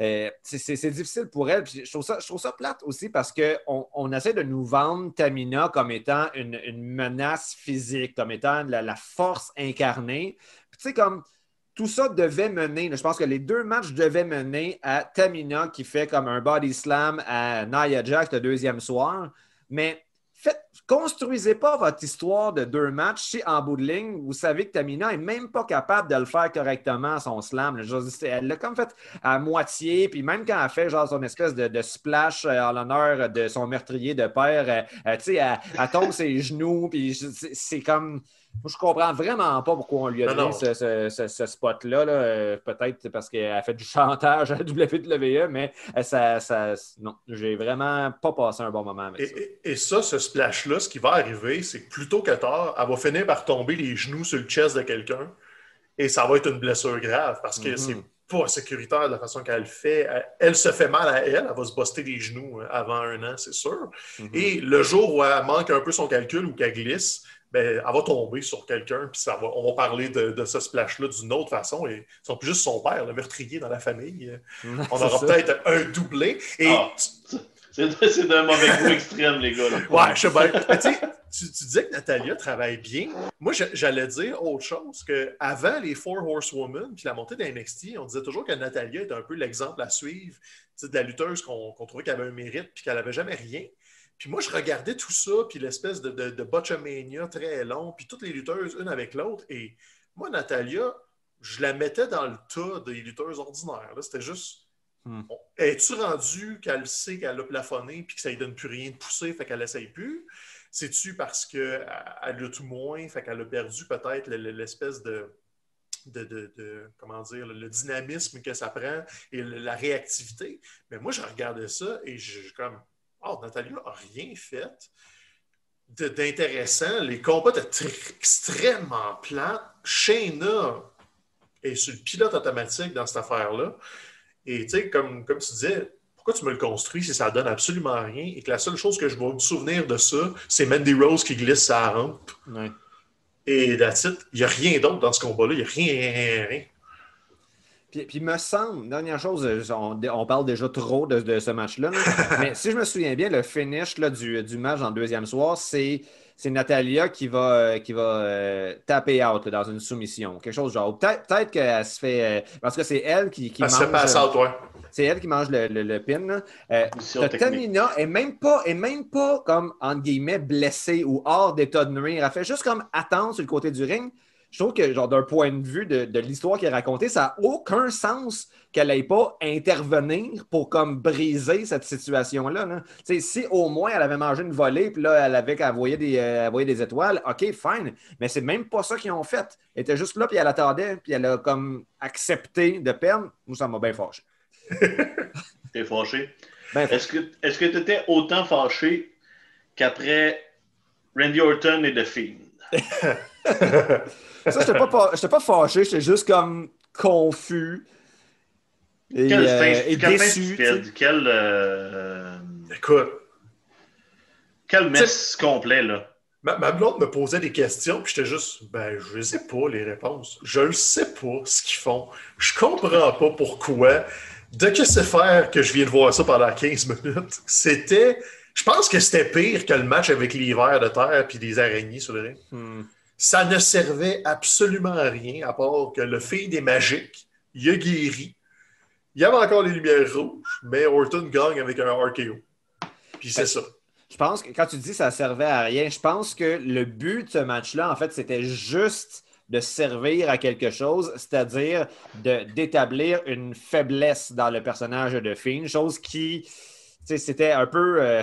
Speaker 3: euh, c'est- difficile pour elle. Je, trouve ça, plate aussi parce qu'on on essaie de nous vendre Tamina comme étant une, menace physique, comme étant la, force incarnée. Tu sais, comme tout ça devait mener, je pense que les deux matchs devaient mener à Tamina qui fait comme un body slam à Nia Jax le deuxième soir. Mais faites, construisez pas votre histoire de deux matchs si en bout de ligne, vous savez que Tamina n'est même pas capable de le faire correctement, son slam. Elle l'a comme fait à moitié, puis même quand elle fait genre son espèce de, de splash euh, en l'honneur de son meurtrier de père, euh, euh, tu sais, elle, elle tombe ses genoux, puis c'est comme. Moi, je comprends vraiment pas pourquoi on lui a donné
Speaker 4: non.
Speaker 3: ce, ce- ce- ce spot-là. là. Euh, Peut-être parce qu'elle a fait du chantage à WWE, mais ça, ça- non, j'ai vraiment pas passé un bon moment avec
Speaker 4: Et,
Speaker 3: ça.
Speaker 4: et- et ça, ce splash-là, ce qui va arriver, c'est que plutôt que tard, elle va finir par tomber les genoux sur le chest de quelqu'un et ça va être une blessure grave parce que
Speaker 3: Mhm.
Speaker 4: c'est pas sécuritaire de la façon qu'elle le fait. Elle, elle se fait mal à elle, elle va se buster les genoux euh, avant un an, c'est sûr.
Speaker 3: Mhm.
Speaker 4: Et le jour où elle manque un peu son calcul ou qu'elle glisse, ben, elle va tomber sur quelqu'un, puis ça va, on va parler de, de ce splash-là d'une autre façon. Et ce plus juste son père, le meurtrier dans la famille. On aura peut-être un doublé. Et
Speaker 2: Ah. C'est d'un mauvais goût extrême, les gars.
Speaker 4: Ouais, je sais bien. Tu, sais, tu, tu disais que Natalia travaille bien. Moi, j'allais dire autre chose que avant les Four Horsewomen puis la montée de on disait toujours que Natalia était un peu l'exemple à suivre de la lutteuse qu'on trouvait qu'elle avait un mérite puis qu'elle n'avait jamais rien. Puis moi, je regardais tout ça, puis l'espèce de, de, très long, puis toutes les lutteuses, une avec l'autre. Et moi, Natalia, je la mettais dans le tas des lutteuses ordinaires. C'était juste.
Speaker 3: Hmm.
Speaker 4: Es-tu rendu qu'elle sait qu'elle a plafonné puis que ça ne lui donne plus rien de pousser, fait qu'elle essaye plus? C'est-tu parce qu'elle lutte moins, fait qu'elle a perdu peut-être le- le- l'espèce de, comment dire, le, dynamisme que ça prend et la réactivité? Mais moi, je regardais ça et je je comme, oh, Nathalie n'a rien fait d'intéressant. Les combats étaient tr- extrêmement plats. Shayna est sur le pilote automatique dans cette affaire-là. Et tu sais, comme, comme tu disais, pourquoi tu me le construis si ça donne absolument rien et que la seule chose que je vais me souvenir de ça, c'est Mandy Rose qui glisse sa rampe
Speaker 3: Ouais.
Speaker 4: et that's it. Il n'y a rien d'autre dans ce combat-là. Il n'y a rien, rien, rien.
Speaker 3: Puis, puis me semble, dernière chose, euh, on, on parle déjà trop de, de ce match-là, là. mais si je me souviens bien, le finish là, du, du match en deuxième soir, c'est, c'est Natalia qui va, euh, qui va euh, taper out là, dans une soumission. Quelque chose genre. Peut-être, peut-être qu'elle se fait. euh, parce que c'est elle qui, qui
Speaker 4: Elle se
Speaker 3: mange. euh,
Speaker 4: out, ouais.
Speaker 3: c'est elle qui mange le, le- le pin. Euh. Tamina est même pas, est même pas comme entre guillemets blessée ou hors d'état de nuire. Elle fait juste comme attendre sur le côté du ring. Je trouve que, genre, d'un point de vue de, de l'histoire qui est racontée, ça n'a aucun sens qu'elle n'aille pas intervenir pour comme briser cette situation-là. là. Si au moins elle avait mangé une volée, puis là, elle avait qu'à envoyer des, euh, des étoiles, OK, fine. Mais c'est même pas ça qu'ils ont fait. Elle était juste là, puis elle attendait, puis elle a comme accepté de perdre. Moi, ça m'a bien fâché.
Speaker 2: T'es fâché?
Speaker 3: Ben fâché.
Speaker 2: Est-ce que est-ce que tu étais autant fâché qu'après Randy Orton et The Fiend?
Speaker 3: Ça, j'étais pas, j'étais pas fâché, j'étais juste comme confus et,
Speaker 2: Quelle
Speaker 3: euh, et
Speaker 2: fin
Speaker 3: déçu.
Speaker 2: Quel, euh,
Speaker 4: Écoute,
Speaker 2: quel mess complet, là.
Speaker 4: ma, ma blonde me posait des questions, puis j'étais juste, ben, je ne sais pas les réponses. Je ne sais pas ce qu'ils font. Je comprends pas pourquoi. De que c'est faire que je viens de voir ça pendant 15 minutes? C'était. Je pense que c'était pire que le match avec l'hiver de terre puis des araignées sur le ring.
Speaker 3: Hmm.
Speaker 4: Ça ne servait absolument à rien, à part que le feed est magique, il a guéri. Il y avait encore les lumières rouges, mais Orton gagne avec un RKO. Puis c'est ça.
Speaker 3: Je pense que quand tu dis que ça servait à rien, je pense que le but de ce match-là, en fait, c'était juste de servir à quelque chose, c'est-à-dire d'établir une faiblesse dans le personnage de Fiend, chose qui, c'était un peu... Euh,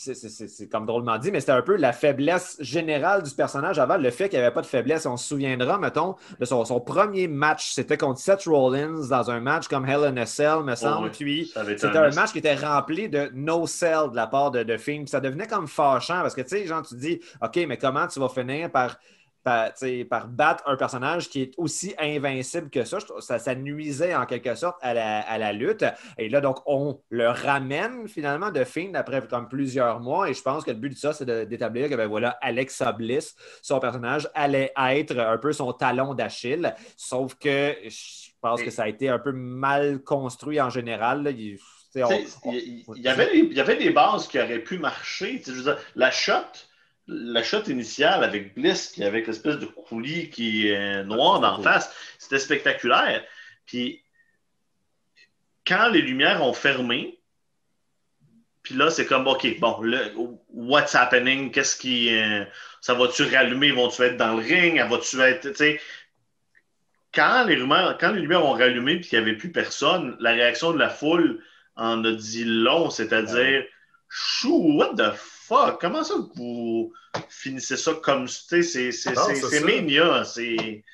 Speaker 3: c'est comme drôlement dit, mais c'était un peu la faiblesse générale du personnage avant, le fait qu'il n'y avait pas de faiblesse. On se souviendra, mettons, de son, premier match, c'était contre Seth Rollins dans un match comme Hell in a Cell, me semble. Puis c'était un, match qui était rempli de no sell de la part de, de Fiend. ça devenait comme fâchant parce que, tu sais, genre, tu dis, OK, mais comment tu vas finir par par, par, battre un personnage qui est aussi invincible que ça. Ça, ça nuisait en quelque sorte à la, lutte. Et là, donc, on le ramène finalement de fin après comme plusieurs mois. Et je pense que le but de ça, c'est d'établir que ben, voilà, Alexa Bliss, son personnage, allait être un peu son talon d'Achille. Sauf que je pense que ça a été un peu mal construit en général.
Speaker 2: Il, y avait, il y avait des bases qui auraient pu marcher. Dire, la shot la shot initiale avec Bliss, avec l'espèce de coulis qui est noir d'en face, c'était spectaculaire. Puis quand les lumières ont fermé, puis là, c'est comme, OK, bon, what's happening? Qu'est-ce qui. Euh, ça va-tu rallumer? Vont-tu être dans le ring? Va-tu être. Tu sais, quand les, quand les lumières ont rallumé puis qu'il n'y avait plus personne, la réaction de la foule en a dit long, c'est-à-dire, chou, what the fuck? Comment ça que vous finissez ça comme. C'est mignon. C'est.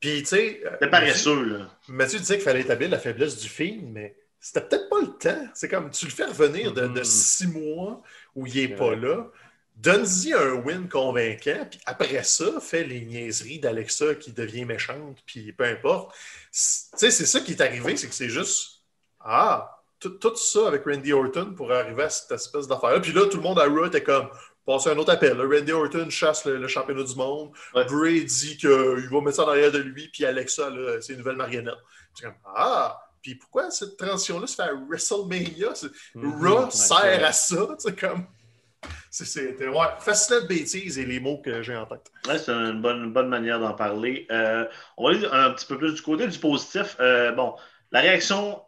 Speaker 4: Puis, tu sais.
Speaker 2: C'est paresseux, là.
Speaker 4: Mathieu disait qu'il fallait établir la faiblesse du film, mais c'était peut-être pas le temps. C'est comme, tu le fais revenir de, mm-hmm. six mois où il n'est pas là. Donne-y un win convaincant, puis après ça, fais les niaiseries d'Alexa qui devient méchante, puis peu importe. Tu sais, c'est ça qui est arrivé, c'est que c'est juste Ah, tout, ça avec Randy Orton pour arriver à cette espèce d'affaire-là. Puis là, tout le monde à Raw était comme passer un autre appel. Randy Orton chasse le, championnat du monde. Bray dit qu'il va mettre ça en arrière de lui, puis Alexa, c'est une nouvelle marionnette. C'est comme Ah! Puis pourquoi cette transition-là se fait à WrestleMania? Mhm. Raw sert à ça, c'est comme. C'était ouais, fascinant de bêtises et les mots que j'ai en tête.
Speaker 2: Ouais, c'est une bonne, bonne manière d'en parler. Euh, on va aller un petit peu plus du côté du positif. Euh, bon, la réaction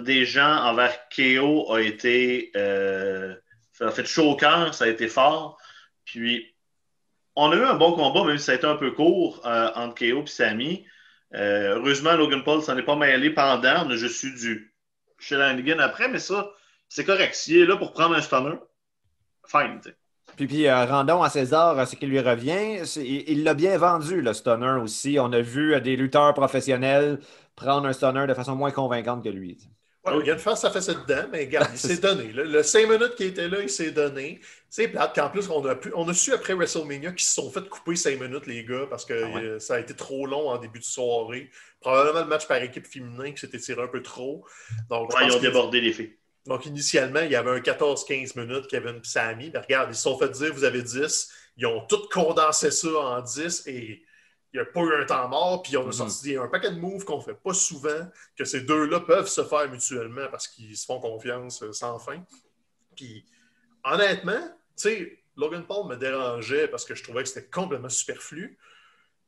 Speaker 2: des gens envers KO a été euh, a fait chaud au cœur, ça a été fort. Puis on a eu un bon combat, même si ça a été un peu court euh, entre KO et Sami. Euh, heureusement, Logan Paul s'en est pas mêlé pendant. On a juste eu du shenanigan après, mais ça, c'est correct. S'il est là pour prendre un stunner, fine.
Speaker 3: Puis, puis rendons à César ce qui lui revient. Il l'a bien vendu, le stunner aussi. On a vu des lutteurs professionnels prendre un stunner de façon moins convaincante que lui.
Speaker 4: Il y a une face à face dedans, mais regarde, il s'est donné. Le, 5 minutes qui était là, il s'est donné. C'est plate qu'en plus, on a, pu, on a su après WrestleMania qu'ils se sont fait couper 5 minutes, les gars, parce que ah euh, ça a été trop long en début de soirée. Probablement le match par équipe féminin qui s'était tiré un peu trop.
Speaker 2: Donc, ils ont débordé les filles.
Speaker 4: Donc, initialement, il y avait un 14-15 minutes, Kevin et Sammy. Mais regarde, ils se sont fait dire, vous avez 10. Ils ont tout condensé ça en 10 et n'y a pas eu un temps mort, puis on a mhm. sorti un paquet de moves qu'on ne fait pas souvent, que ces deux-là peuvent se faire mutuellement parce qu'ils se font confiance euh, sans fin. Puis, honnêtement, tu sais, Logan Paul me dérangeait parce que je trouvais que c'était complètement superflu.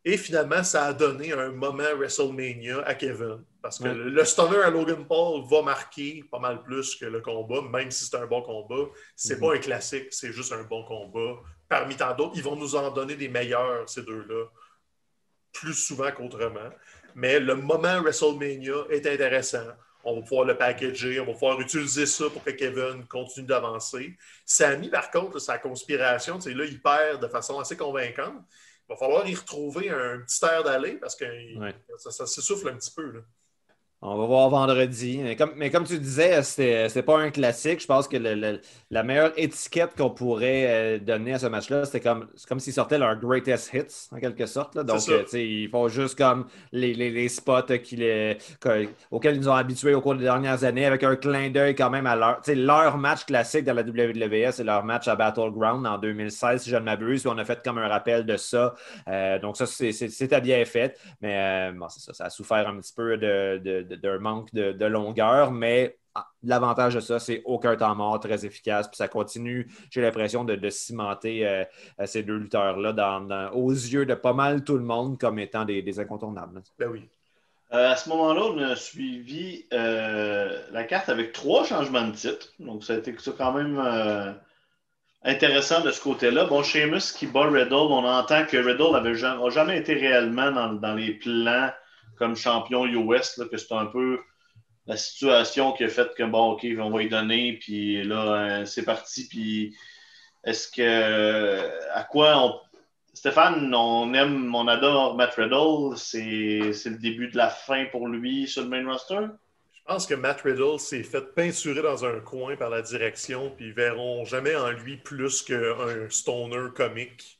Speaker 4: Et finalement, ça a donné un moment WrestleMania à Kevin. Parce que le stunner à Logan Paul va marquer pas mal plus que le combat, même si c'est un bon combat. C'est n'est mhm. pas un classique, c'est juste un bon combat. Parmi tant d'autres, ils vont nous en donner des meilleurs, ces deux-là plus souvent qu'autrement. Mais le moment WrestleMania est intéressant. On va pouvoir le packager, on va pouvoir utiliser ça pour que Kevin continue d'avancer. Sammy, par contre, sa conspiration, là, il perd de façon assez convaincante. Il va falloir y retrouver un petit air d'aller parce que ça, s'essouffle un petit peu. Là.
Speaker 3: On va voir vendredi. Mais comme, mais comme tu disais, c'était pas un classique. Je pense que la meilleure étiquette qu'on pourrait euh, donner à ce match-là, c'était comme, comme s'ils sortaient leur greatest hits, en quelque sorte. Donc, euh, ils font juste comme les, spots auxquels ils nous ont habitués au cours des dernières années, avec un clin d'œil quand même à leur, leur match classique dans la WWE, c'est leur match à Battleground en 2016, si je ne m'abuse. On a fait comme un rappel de ça. Euh, donc, ça, c'était bien fait. Mais bon, ça, ça a souffert un petit peu de d'un manque de, longueur, mais ah, l'avantage de ça, c'est aucun temps mort, très efficace, puis ça continue, j'ai l'impression, de, cimenter euh, euh, ces deux lutteurs-là aux yeux de pas mal tout le monde comme étant des, incontournables.
Speaker 4: Ben oui.
Speaker 2: Euh, à ce moment-là, on a suivi la carte avec trois changements de titre. Donc, ça a été quand même intéressant de ce côté-là. Bon, Sheamus qui bat Riddle, on entend que Riddle n'avait jamais, jamais, été réellement dans, dans, les plans comme champion US, là, que c'est un peu la situation qui a fait que, bon, OK, on va y donner, puis là, euh, c'est parti, puis est-ce que, à quoi on... Stéphane, on aime, on adore Matt Riddle, c'est le début de la fin pour lui sur le main roster?
Speaker 4: Je pense que Matt Riddle s'est fait peinturer dans un coin par la direction, puis ils verront jamais en lui plus qu'un stoner comique.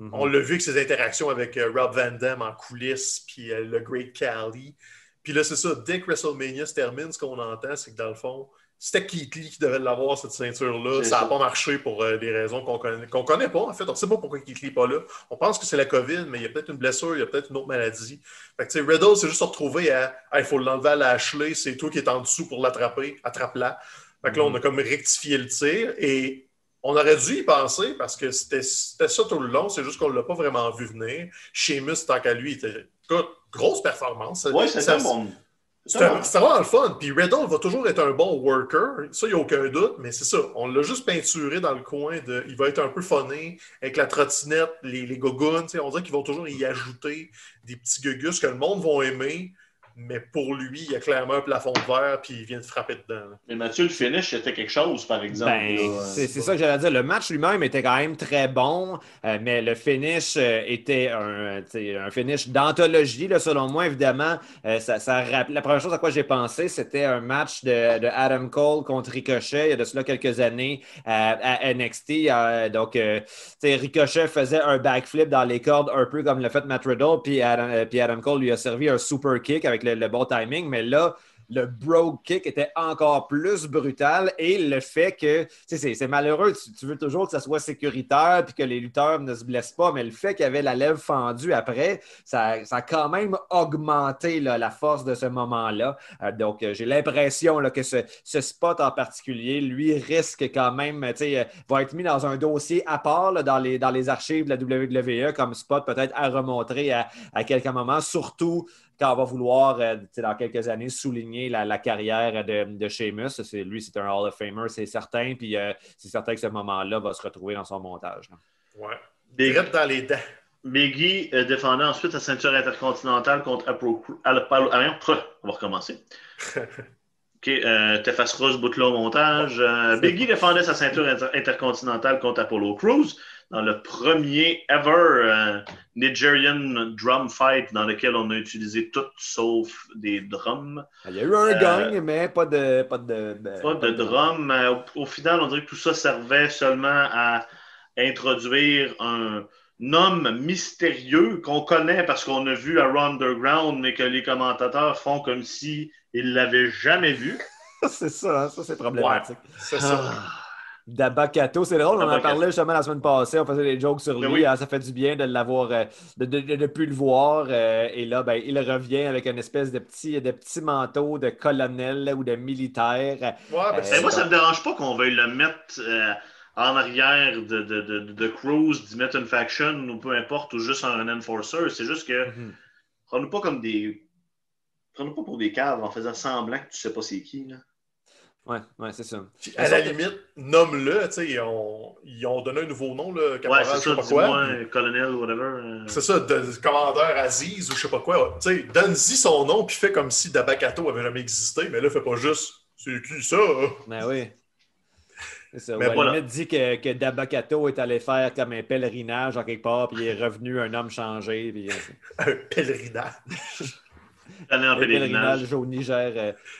Speaker 4: On l'a vu avec ses interactions avec euh, Rob Van Dam en coulisses, puis euh, le Great Cali. Puis là, c'est ça, dès que WrestleMania se termine, ce qu'on entend, c'est que dans le fond, c'était Keith Lee qui devait l'avoir, cette ceinture-là. Ça n'a pas marché pour euh, des raisons qu'on connaît, connaît pas, en fait. On ne sait pas pourquoi Keith Lee n'est pas là. On pense que c'est la COVID, mais il y a peut-être une blessure, il y a peut-être une autre maladie. Fait que, Riddle, c'est juste se retrouver à il faut l'enlever à la Ashley, c'est toi qui es en dessous pour l'attraper, attrape-la. Fait que là, on a comme rectifié le tir et on aurait dû y penser parce que c'était ça tout le long, c'est juste qu'on ne l'a pas vraiment vu venir. Sheamus, tant qu'à lui, était. grosse performance.
Speaker 2: Oui, c'est bon.
Speaker 4: C'est vraiment le fun. Puis Riddle va toujours être un bon worker. Ça, il n'y a aucun doute. Mais c'est ça. On l'a juste peinturé dans le coin de. Il va être un peu funné avec la trottinette, les, les gogoons. On dirait qu'ils vont toujours y ajouter des petits gugus que le monde va aimer mais pour lui, il y a clairement un plafond de verre, puis il vient de frapper dedans.
Speaker 2: Mais Mathieu, le finish, c'était quelque chose, par exemple.
Speaker 3: Ben, c'est ça que j'allais dire. Le match lui-même était quand même très bon, euh, mais le finish euh, était un, un finish d'anthologie, selon moi, évidemment. Euh, ça, ça, la première chose à quoi j'ai pensé, c'était un match de, de, Adam Cole contre Ricochet, il y a de cela quelques années, à NXT. donc, Ricochet faisait un backflip dans les cordes, un peu comme le fait Matt Riddle, puis Adam, puis Adam Cole lui a servi un super kick avec le, bon timing, mais là, le brogue kick était encore plus brutal et le fait que, c'est malheureux, tu, veux toujours que ça soit sécuritaire puis que les lutteurs ne se blessent pas, mais le fait qu'il y avait la lèvre fendue après, ça, a quand même augmenté la force de ce moment-là. Euh, donc, euh, j'ai l'impression que ce, spot en particulier, lui, risque quand même, euh, va être mis dans un dossier à part dans, les, dans les archives de la WWE comme spot peut-être à remontrer à, à quelques moments, surtout quand on va vouloir, euh, dans quelques années, souligner la, carrière de, de Sheamus, lui, c'est un Hall of Famer, c'est certain. Puis euh, c'est certain que ce moment-là va se retrouver dans son montage.
Speaker 4: Ouais. Des reps dans les dents.
Speaker 2: Biggie euh, défendait ensuite sa ceinture intercontinentale contre Apollo Crews. on va recommencer. OK, euh, t'effaceras ce bout-là au montage. Biggie défendait sa ceinture intercontinentale contre Apollo Crews dans le premier ever euh, Nigerian drum fight dans lequel on a utilisé tout sauf des drums.
Speaker 3: Il y a eu un euh, gang, mais pas de. Pas de,
Speaker 2: pas de drum. Au, final, on dirait que tout ça servait seulement à introduire un homme mystérieux qu'on connaît parce qu'on a vu à Underground, mais que les commentateurs font comme s'ils ne l'avaient jamais vu.
Speaker 3: c'est ça, hein, ça c'est problématique. c'est ça. Ah. D'Abacato, c'est drôle, on en parlait justement la semaine passée, on faisait des jokes sur ben lui, ah, ça fait du bien de l'avoir, euh, de ne plus le voir, euh, et là, ben, il revient avec une espèce de petit, de petit manteau de colonel ou de militaire.
Speaker 2: Ouais, ben, euh, moi, ça ne me dérange pas qu'on veuille le mettre en arrière de, de, de, de Cruise, d'y mettre une faction ou peu importe, ou juste un enforcer, c'est juste que, mm nous pas comme des... Prends-nous pas pour des cadres en faisant semblant que tu sais pas c'est qui, là.
Speaker 3: Ouais, ouais, c'est ça.
Speaker 4: à la limite, nomme-le, tu sais, ils ont, ils ont donné un nouveau nom, le
Speaker 2: caporal, ouais, je sais pas quoi. colonel, whatever. Euh.
Speaker 4: C'est ça, de, commandeur Aziz ou je sais pas quoi. Tu sais, donne-y son nom puis fais comme si Dabakato avait jamais existé, mais là, fais pas juste c'est qui ça?
Speaker 3: Ben oui. Ça. Mais voilà. dit que, que Dabakato est allé faire comme un pèlerinage en quelque part, puis il est revenu un homme changé. Puis...
Speaker 4: un pèlerinage.
Speaker 3: en pèlerinage au Niger.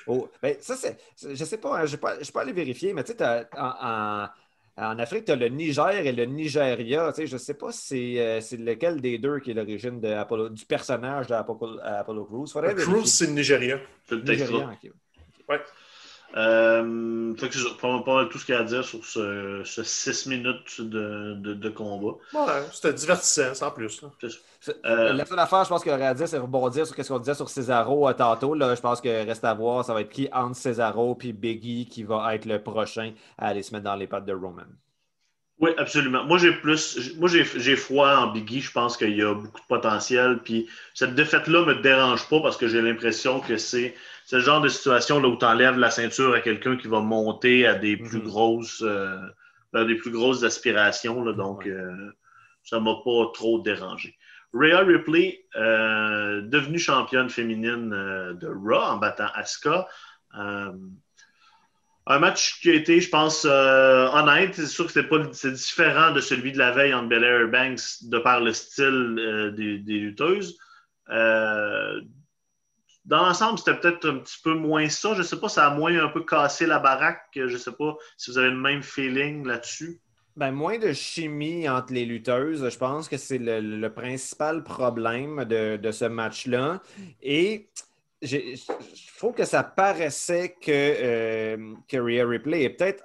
Speaker 3: Euh, ben, ça, c'est, je sais pas, hein, je ne vais pas aller vérifier, mais tu sais, en, en, Afrique, tu as le Niger et le Nigeria. Je ne sais pas si euh, c'est lequel des deux qui est l'origine du personnage d'Apollo Apollo Crews.
Speaker 4: Crews, c'est le Nigeria.
Speaker 2: C'est le Nigeria, Ouais. Euh, fait que pas, pas tout ce qu'il y a à dire sur ce, ce 6 minutes de, de, de combat.
Speaker 4: Ouais, c'était divertissant, sans plus.
Speaker 3: Euh, la seule affaire, je pense qu'il aurait à dire, c'est rebondir sur ce qu'on disait sur Cesaro euh, tantôt. Là, je pense que reste à voir, ça va être qui entre Cesaro et Biggie qui va être le prochain à aller se mettre dans les pattes de Roman.
Speaker 2: Oui, absolument. Moi, j'ai plus. Moi, j'ai foi en Biggie. Je pense qu'il y a beaucoup de potentiel. Puis cette défaite-là ne me dérange pas parce que j'ai l'impression que c'est c'est le genre de situation là, où tu enlèves la ceinture à quelqu'un qui va monter à des plus mhm. grosses euh, vers des plus grosses aspirations. Là, donc, ça ne m'a pas trop dérangé. Rhea Ripley, devenue championne féminine de Raw en battant Asuka. Un match qui a été, je pense, euh, honnête. C'est sûr que c'est, différent de celui de la veille entre Belair et Banks de par le style euh, des, lutteuses. Dans l'ensemble, c'était peut-être un petit peu moins ça. Je ne sais pas, ça a moins un peu cassé la baraque. Je ne sais pas si vous avez le même feeling là-dessus.
Speaker 3: Ben, moins de chimie entre les lutteuses. Je pense que c'est le, principal problème de, ce match-là. Et je trouve que ça paraissait que, euh, que Ripley est peut-être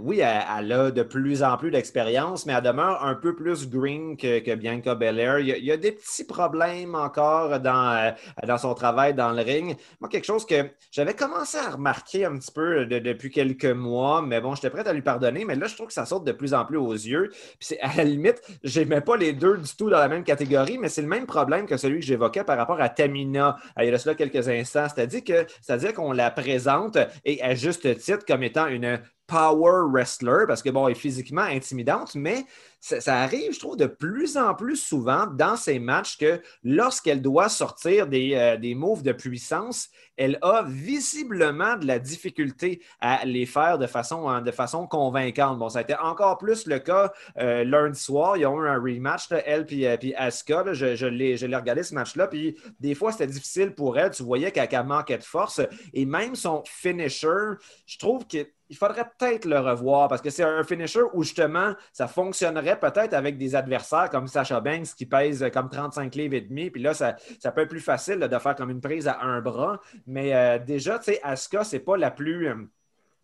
Speaker 3: oui, elle, a de plus en plus d'expérience, mais elle demeure un peu plus green que, Bianca Belair. Il, il, y a des petits problèmes encore dans, euh, dans son travail dans le ring. Moi, quelque chose que j'avais commencé à remarquer un petit peu depuis quelques mois, mais bon, j'étais prêt à lui pardonner, mais là, je trouve que ça saute de plus en plus aux yeux. À la limite, je n'aimais pas les deux du tout dans la même catégorie, mais c'est le même problème que celui que j'évoquais par rapport à Tamina il y a cela quelques instants. C'est-à-dire qu'on la présente et à juste titre comme étant une power wrestler parce que, bon, elle est physiquement intimidante, mais ça, arrive, je trouve, de plus en plus souvent dans ces matchs que lorsqu'elle doit sortir des, euh, des, moves de puissance, elle a visiblement de la difficulté à les faire de façon, hein, de façon convaincante. Bon, ça a été encore plus le cas euh, lundi soir. Ils ont eu un rematch, elle puis, euh, puis Asuka. je, je l'ai regardé ce match-là, puis des fois, c'était difficile pour elle. Tu voyais qu'elle manquait de force. Et même son finisher, je trouve qu'il faudrait peut-être le revoir parce que c'est un finisher où justement ça fonctionnerait peut-être avec des adversaires comme Sacha Banks qui pèse comme 35 livres et demi. Puis là, ça, peut être plus facile de faire comme une prise à un bras. Mais euh, déjà, tu sais, Asuka, c'est pas la plus. Euh,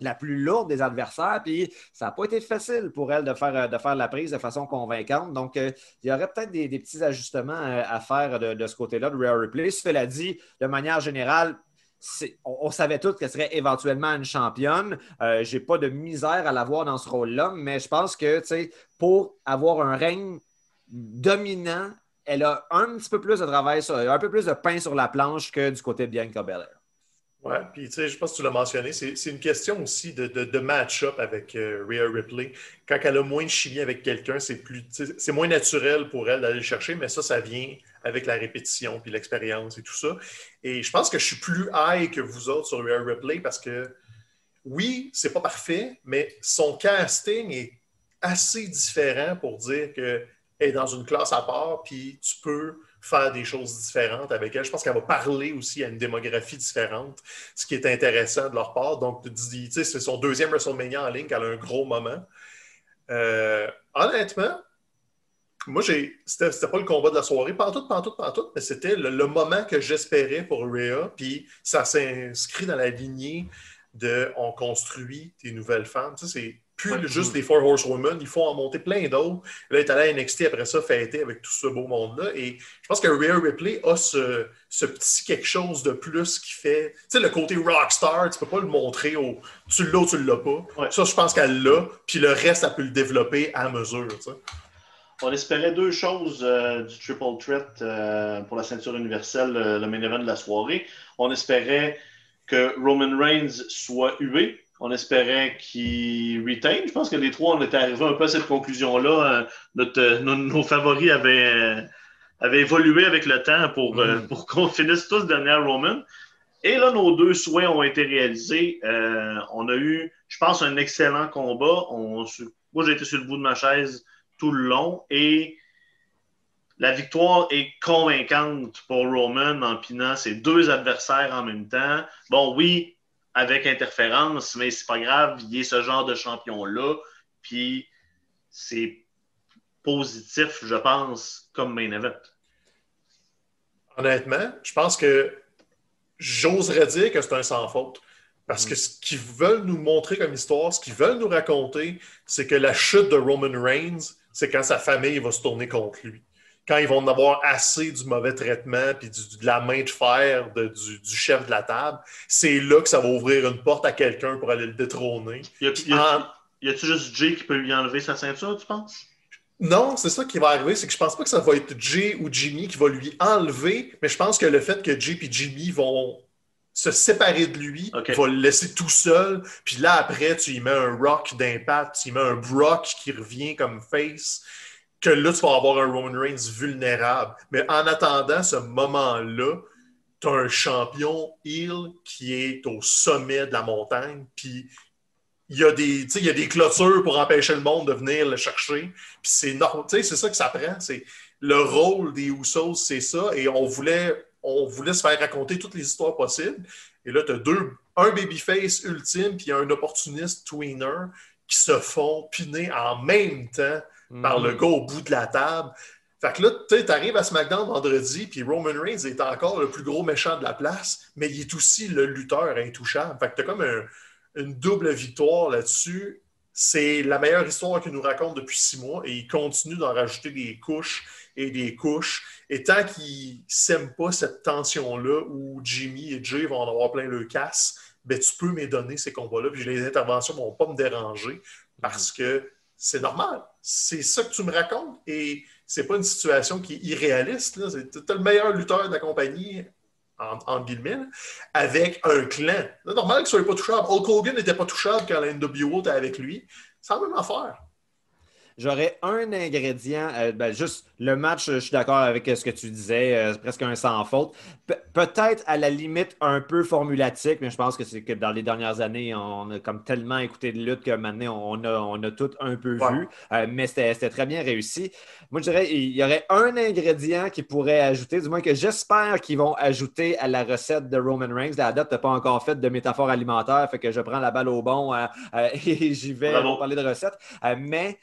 Speaker 3: la plus lourde des adversaires, puis ça n'a pas été facile pour elle de faire, euh, de faire la prise de façon convaincante. Donc, il y aurait peut-être des, petits ajustements à faire de, ce côté-là de Rare Replay. Cela dit, de manière générale, on, savait tous qu'elle serait éventuellement une championne. Je J'ai pas de misère à la voir dans ce rôle-là, mais je pense que pour avoir un règne dominant, elle a un petit peu plus de travail, un peu plus de pain sur la planche que du côté de Bianca Belair.
Speaker 4: Oui, puis tu sais, je pense que tu l'as mentionné, c'est une question aussi de, de, match-up avec euh, Rhea Ripley. Quand elle a moins de chimie avec quelqu'un, c'est moins naturel pour elle d'aller le chercher, mais ça, ça vient avec la répétition puis l'expérience et tout ça. Et je pense que je suis plus high que vous autres sur Rhea Ripley parce que oui, c'est pas parfait, mais son casting est assez différent pour dire qu'elle est dans une classe à part, puis tu peux faire des choses différentes avec elle. Je pense qu'elle va parler aussi à une démographie différente, ce qui est intéressant de leur part. Donc, tu dis, c'est son deuxième WrestleMania en ligne, qu'elle a un gros moment. Euh, honnêtement, moi, j'ai, c'était, pas le combat de la soirée, pas tout, pas tout, pas tout, mais c'était le, moment que j'espérais pour Rhea, puis ça s'inscrit dans la lignée de on construit des nouvelles femmes. Tu sais, c'est plus juste les Four Horsewomen, il faut en monter plein d'autres. Là, il est allé à NXT après ça, fêter avec tout ce beau monde-là. Et je pense que Rhea Ripley a ce, petit quelque chose de plus qui fait. Tu sais, le côté rockstar, tu peux pas le montrer au. Tu l'as ou tu l'as pas. Ça, je pense qu'elle l'a. Puis le reste, elle peut le développer à mesure.
Speaker 2: On espérait deux choses euh, du Triple Threat euh, pour la ceinture universelle, le main event de la soirée. On espérait que Roman Reigns soit hué on espérait qu'il retain. Je pense que les trois, on était arrivés un peu à cette conclusion-là. Euh, nos, favoris euh, avaient, évolué avec le temps pour, euh, mm. pour qu'on finisse tous dernière Roman. Et là, nos deux souhaits ont été réalisés. on a eu, je pense, un excellent combat. moi, j'ai été sur le bout de ma chaise tout le long et la victoire est convaincante pour Roman en pinant ses deux adversaires en même temps. Bon, oui, avec interférence, mais c'est pas grave, il est ce genre de champion-là. Puis c'est positif, je pense, comme main event.
Speaker 4: Honnêtement, je pense que j'oserais dire que c'est un sans faute. Parce que mm. ce qu'ils veulent nous montrer comme histoire, ce qu'ils veulent nous raconter, c'est que la chute de Roman Reigns, c'est quand sa famille va se tourner contre lui quand ils vont en avoir assez du mauvais traitement puis de la main de fer du, chef de la table, c'est là que ça va ouvrir une porte à quelqu'un pour aller le détrôner.
Speaker 2: Y a-tu juste Jay qui peut lui enlever sa ceinture, tu penses?
Speaker 4: Non, c'est ça qui va arriver, c'est que je pense pas que ça va être Jay ou Jimmy qui va lui enlever, mais je pense que le fait que Jay et Jimmy vont se séparer de lui,
Speaker 2: Ok.
Speaker 4: va le laisser tout seul, puis là, après, tu y mets un Rock d'impact, tu y mets un Brock qui revient comme face, que là, tu vas avoir un Roman Reigns vulnérable. Mais en attendant ce moment-là, tu as un champion heel qui est au sommet de la montagne, puis il y, a des, il y a des clôtures pour empêcher le monde de venir le chercher. Puis c'est c'est ça que ça prend. C'est le rôle des Usos, c'est ça. Et on voulait, on voulait se faire raconter toutes les histoires possibles. Et là, tu as deux, un babyface ultime puis un opportuniste tweener qui se font piner en même temps par le gars au bout de la table. Fait que là, tu arrives à SmackDown vendredi, puis Roman Reigns est encore le plus gros méchant de la place, mais il est aussi le lutteur intouchable. Fait que tu as comme un- une double victoire là-dessus. C'est la meilleure histoire qu'il nous raconte depuis six mois et il continue d'en rajouter des couches et des couches. Et tant qu'il ne sème pas cette tension-là où Jimmy et Jay vont en avoir plein le casse, ben, tu peux me donner ces combats-là, puis les interventions ne vont pas me déranger parce que c'est normal. C'est ça que tu me racontes et c'est pas une situation qui est irréaliste. Tu le meilleur lutteur de la compagnie, en, entre guillemets, avec un clan. C'est normal qu'il soit pas touchable. Hulk Hogan n'était pas touchable quand la NWO était avec lui. C'est la même affaire.
Speaker 3: J'aurais un ingrédient, euh, ben, juste le match, je suis d'accord avec ce que tu disais, euh, c'est presque un sans faute. Pe- Peut-être à la limite un peu formulatique, mais je pense que c'est que dans les dernières années, on a comme tellement écouté de lutte que maintenant on a, on a tout un peu
Speaker 4: Ouais.
Speaker 3: vu, Euh, mais c'était c'était très bien réussi. Moi, je dirais il y aurait un ingrédient qui pourrait ajouter, du moins que j'espère qu'ils vont ajouter à la recette de Roman Reigns. La date n'a pas encore fait de métaphore alimentaire, fait que je prends la balle au bon euh, et j'y vais pour parler de recettes. Euh, mais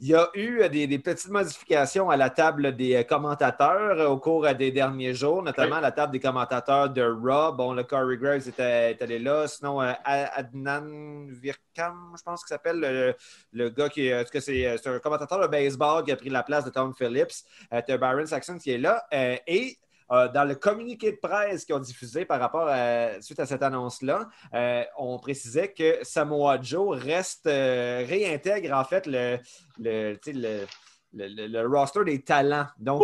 Speaker 3: il y a eu euh, des, des petites modifications à la table des euh, commentateurs euh, au cours des derniers jours, notamment à la table des commentateurs de Raw. Bon, le Corey Graves était, est allé là. Sinon, Adnan Virkam, je pense qu'il s'appelle, le, le gars qui est. Cas, c'est un commentateur de baseball qui a pris la place de Tom Phillips. Euh, t'as Byron Saxon qui est là. Euh, et euh, dans le communiqué de presse qu'ils ont diffusé par rapport à, suite à cette annonce-là, euh, on précisait que Samoa Joe reste, euh, réintègre en fait le, le, le, le- roster des talents. Donc,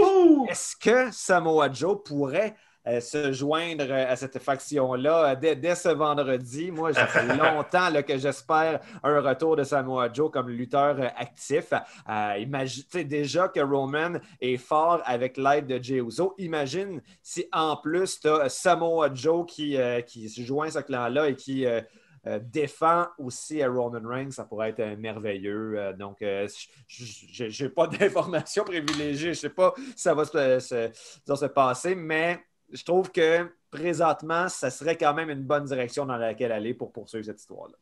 Speaker 3: est-ce que Samoa Joe pourrait se joindre euh, à cette faction-là euh, dès, dès ce vendredi? Moi, ça fait longtemps là, que j'espère un retour de Samoa Joe comme lutteur euh, actif. Euh, imagine, déjà que Roman est fort avec l'aide de Jey Uso. Imagine si en plus tu as Samoa Joe qui, euh, qui se joint à ce clan-là et qui euh, euh, défend aussi à Roman Reigns, ça pourrait être euh, merveilleux. Euh, donc, euh, je n'ai pas d'informations privilégiées. Je ne sais pas si ça va se, se- se passer, mais je trouve que présentement, ça serait quand même une bonne direction dans laquelle aller pour poursuivre cette histoire-là.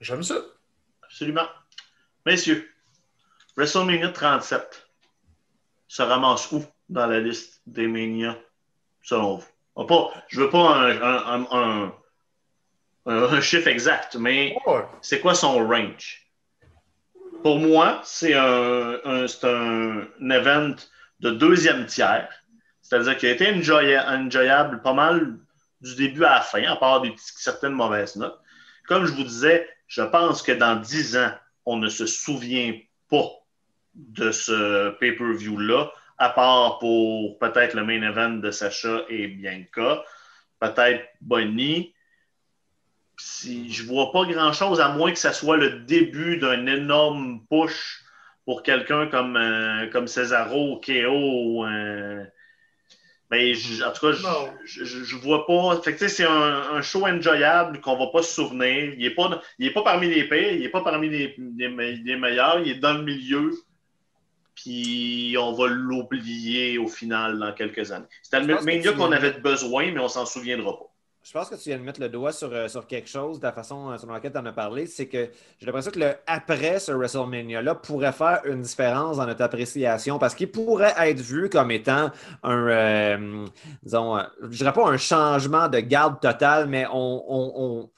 Speaker 4: J'aime ça.
Speaker 2: Absolument. Messieurs, WrestleMania 37 se ramasse où dans la liste des Mania, selon vous? On pas, je veux pas un, un- un- un- un- un chiffre exact, mais c'est quoi son range? Pour moi, c'est un, un- c'est un, un event de deuxième tiers, c'est-à-dire qu'il a été enjoya- enjoyable pas mal du début à la fin, à part certaines mauvaises notes. Comme je vous disais, je pense que dans dix ans, on ne se souvient pas de ce pay-per-view-là, à part pour peut-être le main event de Sacha et Bianca, peut-être Bonnie. Si, je vois pas grand-chose, à moins que ça soit le début d'un énorme push pour quelqu'un comme, euh, comme Cesaro, KO. ou, euh, mais je- en tout cas, je- vois pas. Fait que, c'est un, un show enjoyable qu'on va pas se souvenir. Il est pas, il est pas parmi les pires, il est pas parmi les, les me- les meilleurs, il est dans le milieu. Puis on va l'oublier au final dans quelques années. C'était le
Speaker 3: tu-
Speaker 2: qu'on avait besoin, mais on s'en souviendra pas.
Speaker 3: Je pense que tu viens de mettre le doigt sur, euh, sur quelque chose de la façon euh, sur laquelle tu en as parlé. C'est que j'ai l'impression que le après ce WrestleMania-là pourrait faire une différence dans notre appréciation parce qu'il pourrait être vu comme étant un, euh, disons, je dirais pas un changement de garde total, mais on- on-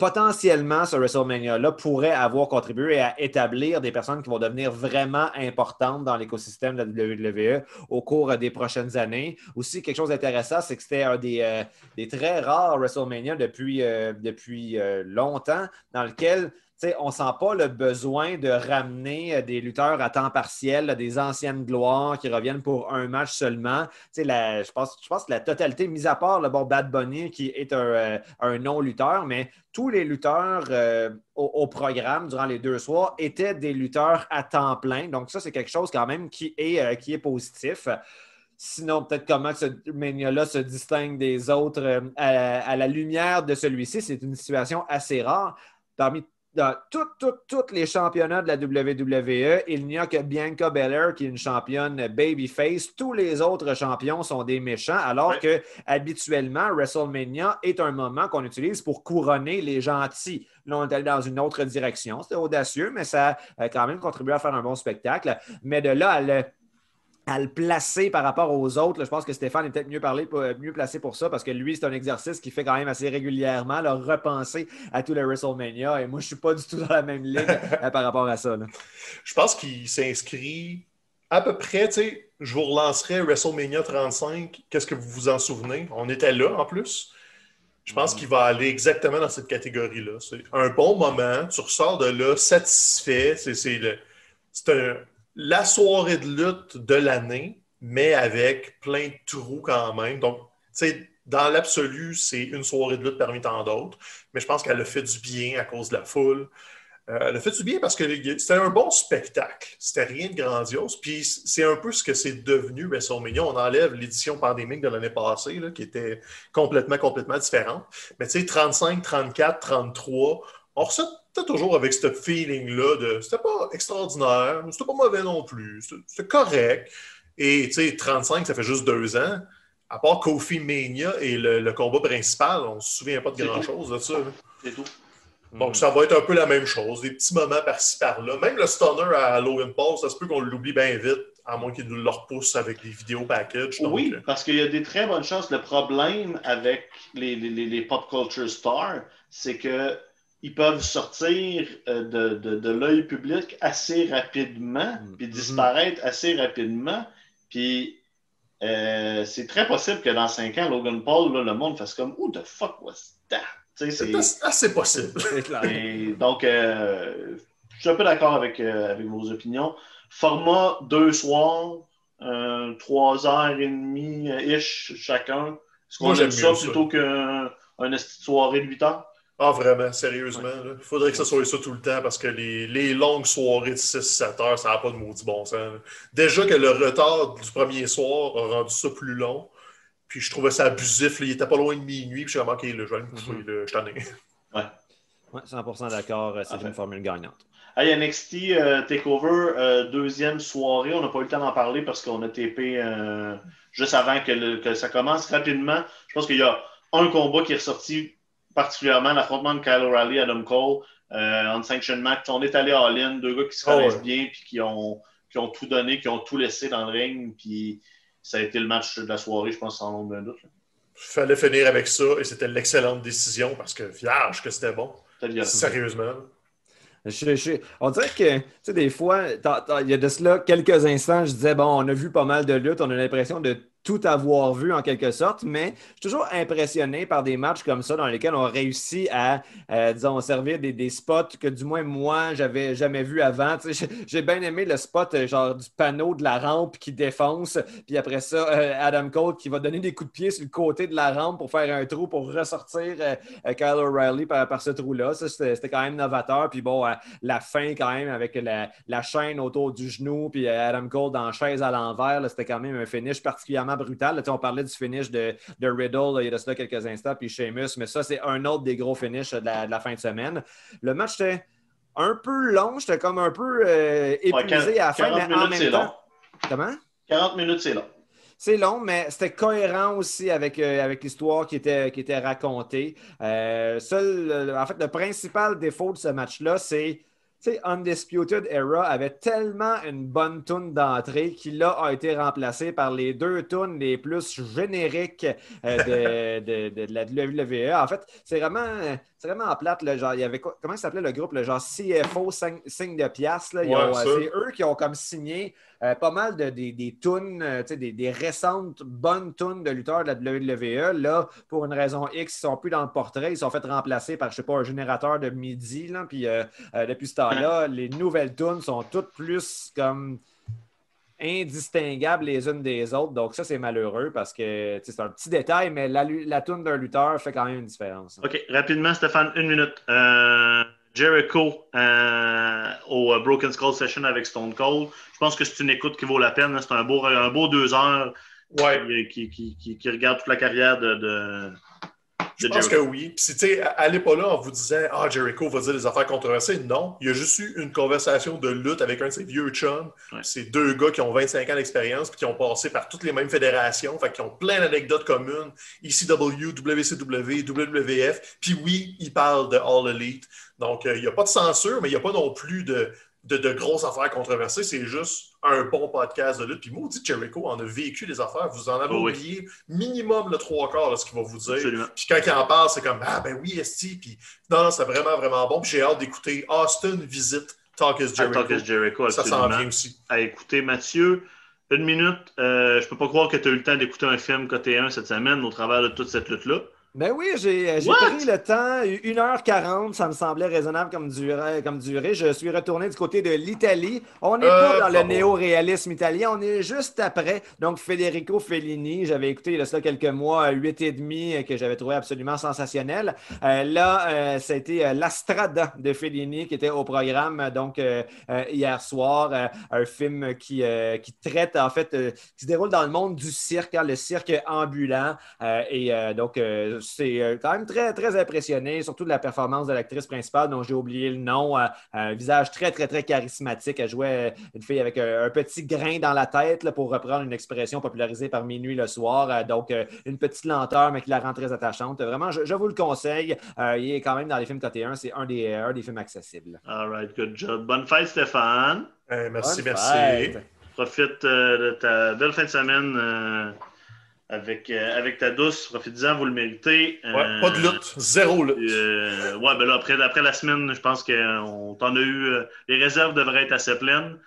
Speaker 3: potentiellement ce WrestleMania-là pourrait avoir contribué à établir des personnes qui vont devenir vraiment importantes dans l'écosystème de la WWE au cours des prochaines années. Aussi, quelque chose d'intéressant, c'est que c'était un des, euh, très rares WrestleMania depuis, euh, depuis euh, longtemps, dans lequel on ne sent pas le besoin de ramener des lutteurs à temps partiel, des anciennes gloires qui reviennent pour un match seulement. Je, pense, pense que la totalité, mis à part le bon Bad Bunny qui est un, un non-lutteur, mais tous les lutteurs au, programme durant les deux soirs étaient des lutteurs à temps plein. Donc, ça, c'est quelque chose quand même qui est, qui est positif. Sinon, peut-être comment ce Mania-là se distingue des autres euh, à, la lumière de celui-ci, c'est une situation assez rare. Parmi dans tous les championnats de la WWE, il n'y a que Bianca Belair qui est une championne babyface. Tous les autres champions sont des méchants, alors que habituellement, WrestleMania est un moment qu'on utilise pour couronner les gentils. Là, on est allé dans une autre direction. C'était audacieux, mais ça a quand même contribué à faire un bon spectacle. Mais de là à le à le placer par rapport aux autres. je pense que Stéphane est peut-être mieux, mieux placé pour ça parce que lui, c'est un exercice qu'il fait quand même assez régulièrement, le repenser à tous les WrestleMania. Et moi, je ne suis pas du tout dans la même ligne euh, par rapport à ça.
Speaker 4: Je pense qu'il s'inscrit à peu près, tu sais, je vous relancerai WrestleMania 35. Qu'est-ce que vous vous en souvenez? On était là en plus. Je pense mm. qu'il va aller exactement dans cette catégorie-là. C'est un bon moment, tu ressors de là satisfait. C'est un, la soirée de lutte de l'année, mais avec plein de trous quand même. Donc, tu sais, dans l'absolu, c'est une soirée de lutte parmi tant d'autres, mais je pense qu'elle a fait du bien à cause de la foule. Euh, elle a fait du bien parce que c'était un bon spectacle. C'était rien de grandiose. Puis c'est un peu ce que c'est devenu WrestleMania. On enlève l'édition pandémique de l'année passée, qui était complètement, complètement différente. Mais tu sais, 35, 34, 33, on ressent toujours avec ce feeling-là de c'était pas extraordinaire, c'était pas mauvais non plus, c'était correct. Et tu sais, 35, ça fait juste deux ans. À part Kofi Mania et le, combat principal, on se souvient pas de grand-chose de ça. C'est tout. Donc, ça va être un peu la même chose, des petits moments par-ci par-là. Même le stunner à Logan Paul, ça se peut qu'on l'oublie bien vite, à moins qu'il nous le repousse avec des vidéos package.
Speaker 2: oui, euh, parce qu'il y a des très bonnes chances. Le problème avec les, les, les pop culture stars, c'est que ils peuvent sortir euh, de, de, l'œil public assez rapidement, mm. puis disparaître assez rapidement. Puis euh, c'est très possible que dans cinq ans, Logan Paul, le monde fasse comme Who the fuck was that?
Speaker 4: C'est assez possible.
Speaker 2: donc, euh, je suis un peu d'accord avec, avec vos opinions. Format deux soirs, trois heures et demie ish chacun. Est-ce qu'on aime ça plutôt qu'un soirée de huit heures?
Speaker 4: Ah, vraiment, sérieusement. Il faudrait que ça soit ça tout le temps parce que les, longues soirées de 6-7 heures, ça n'a pas de maudit bon sens. Déjà que le retard du premier soir a rendu ça plus long. Puis je trouvais ça abusif. Il était pas loin de minuit. Puis je suis comme, OK, le je vais me coucher. Je t'en ai.
Speaker 3: Ouais. ouais 100% d'accord. Euh, c'est une formule gagnante.
Speaker 2: Hey, NXT euh, Takeover, euh, deuxième soirée. On n'a pas eu le temps d'en parler parce qu'on a TP juste avant que, que, ça commence rapidement. Je pense qu'il y a un combat qui est ressorti particulièrement l'affrontement de Kyle O'Reilly et Adam Cole euh, en sanction match. On est allé à in deux gars qui se ah connaissent bien puis qui ont, qui ont tout donné, qui ont tout laissé dans le ring. Puis ça a été le match de la soirée, je pense, sans nombre d'un doute. Il
Speaker 4: fallait finir avec ça et c'était l'excellente décision parce que vierge que c'était bon. Sérieusement.
Speaker 3: on dirait que, tu sais, des fois, il y a de cela quelques instants, je disais, bon, on a vu pas mal de luttes, on a l'impression de tout avoir vu en quelque sorte, mais je suis toujours impressionné par des matchs comme ça dans lesquels on réussit à, euh, disons, servir des, spots que du moins moi, j'avais jamais vu avant. J'ai bien aimé le spot euh, genre du panneau de la rampe qui défonce, puis après ça, euh, Adam Cole qui va donner des coups de pied sur le côté de la rampe pour faire un trou pour ressortir Kyle O'Reilly par, ce trou-là. Ça, c'était quand même novateur. Puis bon, la fin quand même avec la, chaîne autour du genou, puis Adam Cole dans la chaise à l'envers, c'était quand même un finish particulièrement brutal. on parlait du finish de, Riddle il y a de quelques instants, puis Sheamus, mais ça, c'est un autre des gros finishes de la, fin de semaine. Le match était un peu long, j'étais comme un peu euh, épuisé à la fin, mais en même temps. Comment?
Speaker 2: 40 minutes, c'est long.
Speaker 3: C'est long, mais c'était cohérent aussi avec, euh, avec l'histoire qui était, qui était racontée. Euh, seul, en fait, le principal défaut de ce match-là, c'est sais, Undisputed Era avait tellement une bonne tune d'entrée qui là a été remplacée par les deux tunes les plus génériques euh, de, de, de, la WWE. En fait, c'est vraiment, c'est vraiment plate. Là, genre, il y avait comment s'appelait le groupe? Le genre CFO signe de. Là? Euh, c'est eux qui ont comme signé euh, pas mal de, des, des tunes, des, des, récentes bonnes tunes de lutteurs de la WWE. Là, pour une raison X, ils sont plus dans le portrait. Ils sont fait remplacer par, je sais pas, un générateur de midi. Là, puis depuis ce temps là les nouvelles tunes sont toutes plus comme indistinguables les unes des autres. Donc, ça, c'est malheureux parce que c'est un petit détail, mais la, la tune d'un lutteur fait quand même une différence.
Speaker 2: OK, rapidement, Stéphane, une minute. Euh, Jericho euh, au euh, Broken Skull Session avec Stone Cold. Je pense que c'est une écoute qui vaut la peine. C'est un beau, un beau deux heures
Speaker 4: ouais.
Speaker 2: qui, qui, qui, qui, regarde toute la carrière de
Speaker 4: je pense que oui. Puis, tu sais, allez pas là en vous disant Ah, Jericho va dire des affaires controversées. Non. Il y a juste eu une conversation de lutte avec un de ses vieux chums. C'est deux gars qui ont 25 ans d'expérience puis qui ont passé par toutes les mêmes fédérations. Fait qui ont plein d'anecdotes communes. ECW, WCW, WWF. Puis oui, ils parlent de All Elite. Donc, euh, il n'y a pas de censure, mais il n'y a pas non plus de, de, grosses affaires controversées. C'est juste un bon podcast de lutte. Puis maudit Jericho en a vécu des affaires. Vous en avez oh oublié minimum le trois quarts de ce qu'il va vous dire. Puis quand il en parle, c'est comme Ah ben oui, Esti. Puis non, c'est vraiment, vraiment bon. Puis j'ai hâte d'écouter Austin Visite Talk is Jericho.
Speaker 2: Talk is Jericho
Speaker 4: ça s'en vient aussi.
Speaker 2: À écouter, Mathieu. Une minute. Euh, je peux pas croire que tu as eu le temps d'écouter un film côté 1 cette semaine au travers de toute cette lutte-là.
Speaker 3: Ben oui, j'ai euh, pris le temps, 1h40, ça me semblait raisonnable comme durée, comme durée. Je suis retourné du côté de l'Italie. On n'est pas euh, dans le néo-réalisme italien, on est juste après. Donc, Federico Fellini, j'avais écouté il y a cela quelques mois, 8 et demi, que j'avais trouvé absolument sensationnel. Euh, là, c'était L'Astrada de Fellini qui était au programme, donc, hier soir. un film qui, qui traite, en fait, qui se déroule dans le monde du cirque, hein, le cirque ambulant. et donc, c'est euh, quand même très, très impressionné, surtout de la performance de l'actrice principale dont j'ai oublié le nom. Euh, un visage très, très, très charismatique. Elle jouait une fille avec un, petit grain dans la tête, pour reprendre une expression popularisée par Minuit le soir. Euh, donc, une petite lenteur, mais qui la rend très attachante. Vraiment, je, vous le conseille. il est quand même dans les films côté 1. C'est un des, un des films accessibles.
Speaker 2: All right, good job. Bonne fête, Stéphane.
Speaker 4: merci, merci.
Speaker 2: Profite de ta belle fin de semaine avec, euh, avec ta douce. Profitez-en, vous le méritez.
Speaker 4: Ouais, pas de lutte, zéro lutte.
Speaker 2: Euh, ouais, ben là, après, après la semaine, je pense qu'on t'en a eu. Euh, les réserves devraient être assez pleines.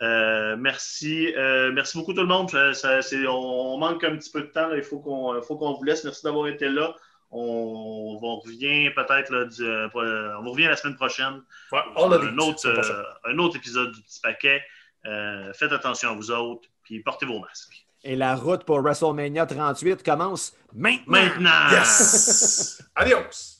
Speaker 2: merci. merci beaucoup tout le monde. on, manque un petit peu de temps. Il faut qu'on vous laisse. Merci d'avoir été là. On, revient peut-être on revient la semaine prochaine.
Speaker 4: Ouais,
Speaker 2: un, autre, un autre épisode du petit paquet. faites attention à vous autres, puis portez vos masques.
Speaker 3: Et la route pour WrestleMania 38 commence maintenant.
Speaker 2: Maintenant.
Speaker 4: Yes. Adios.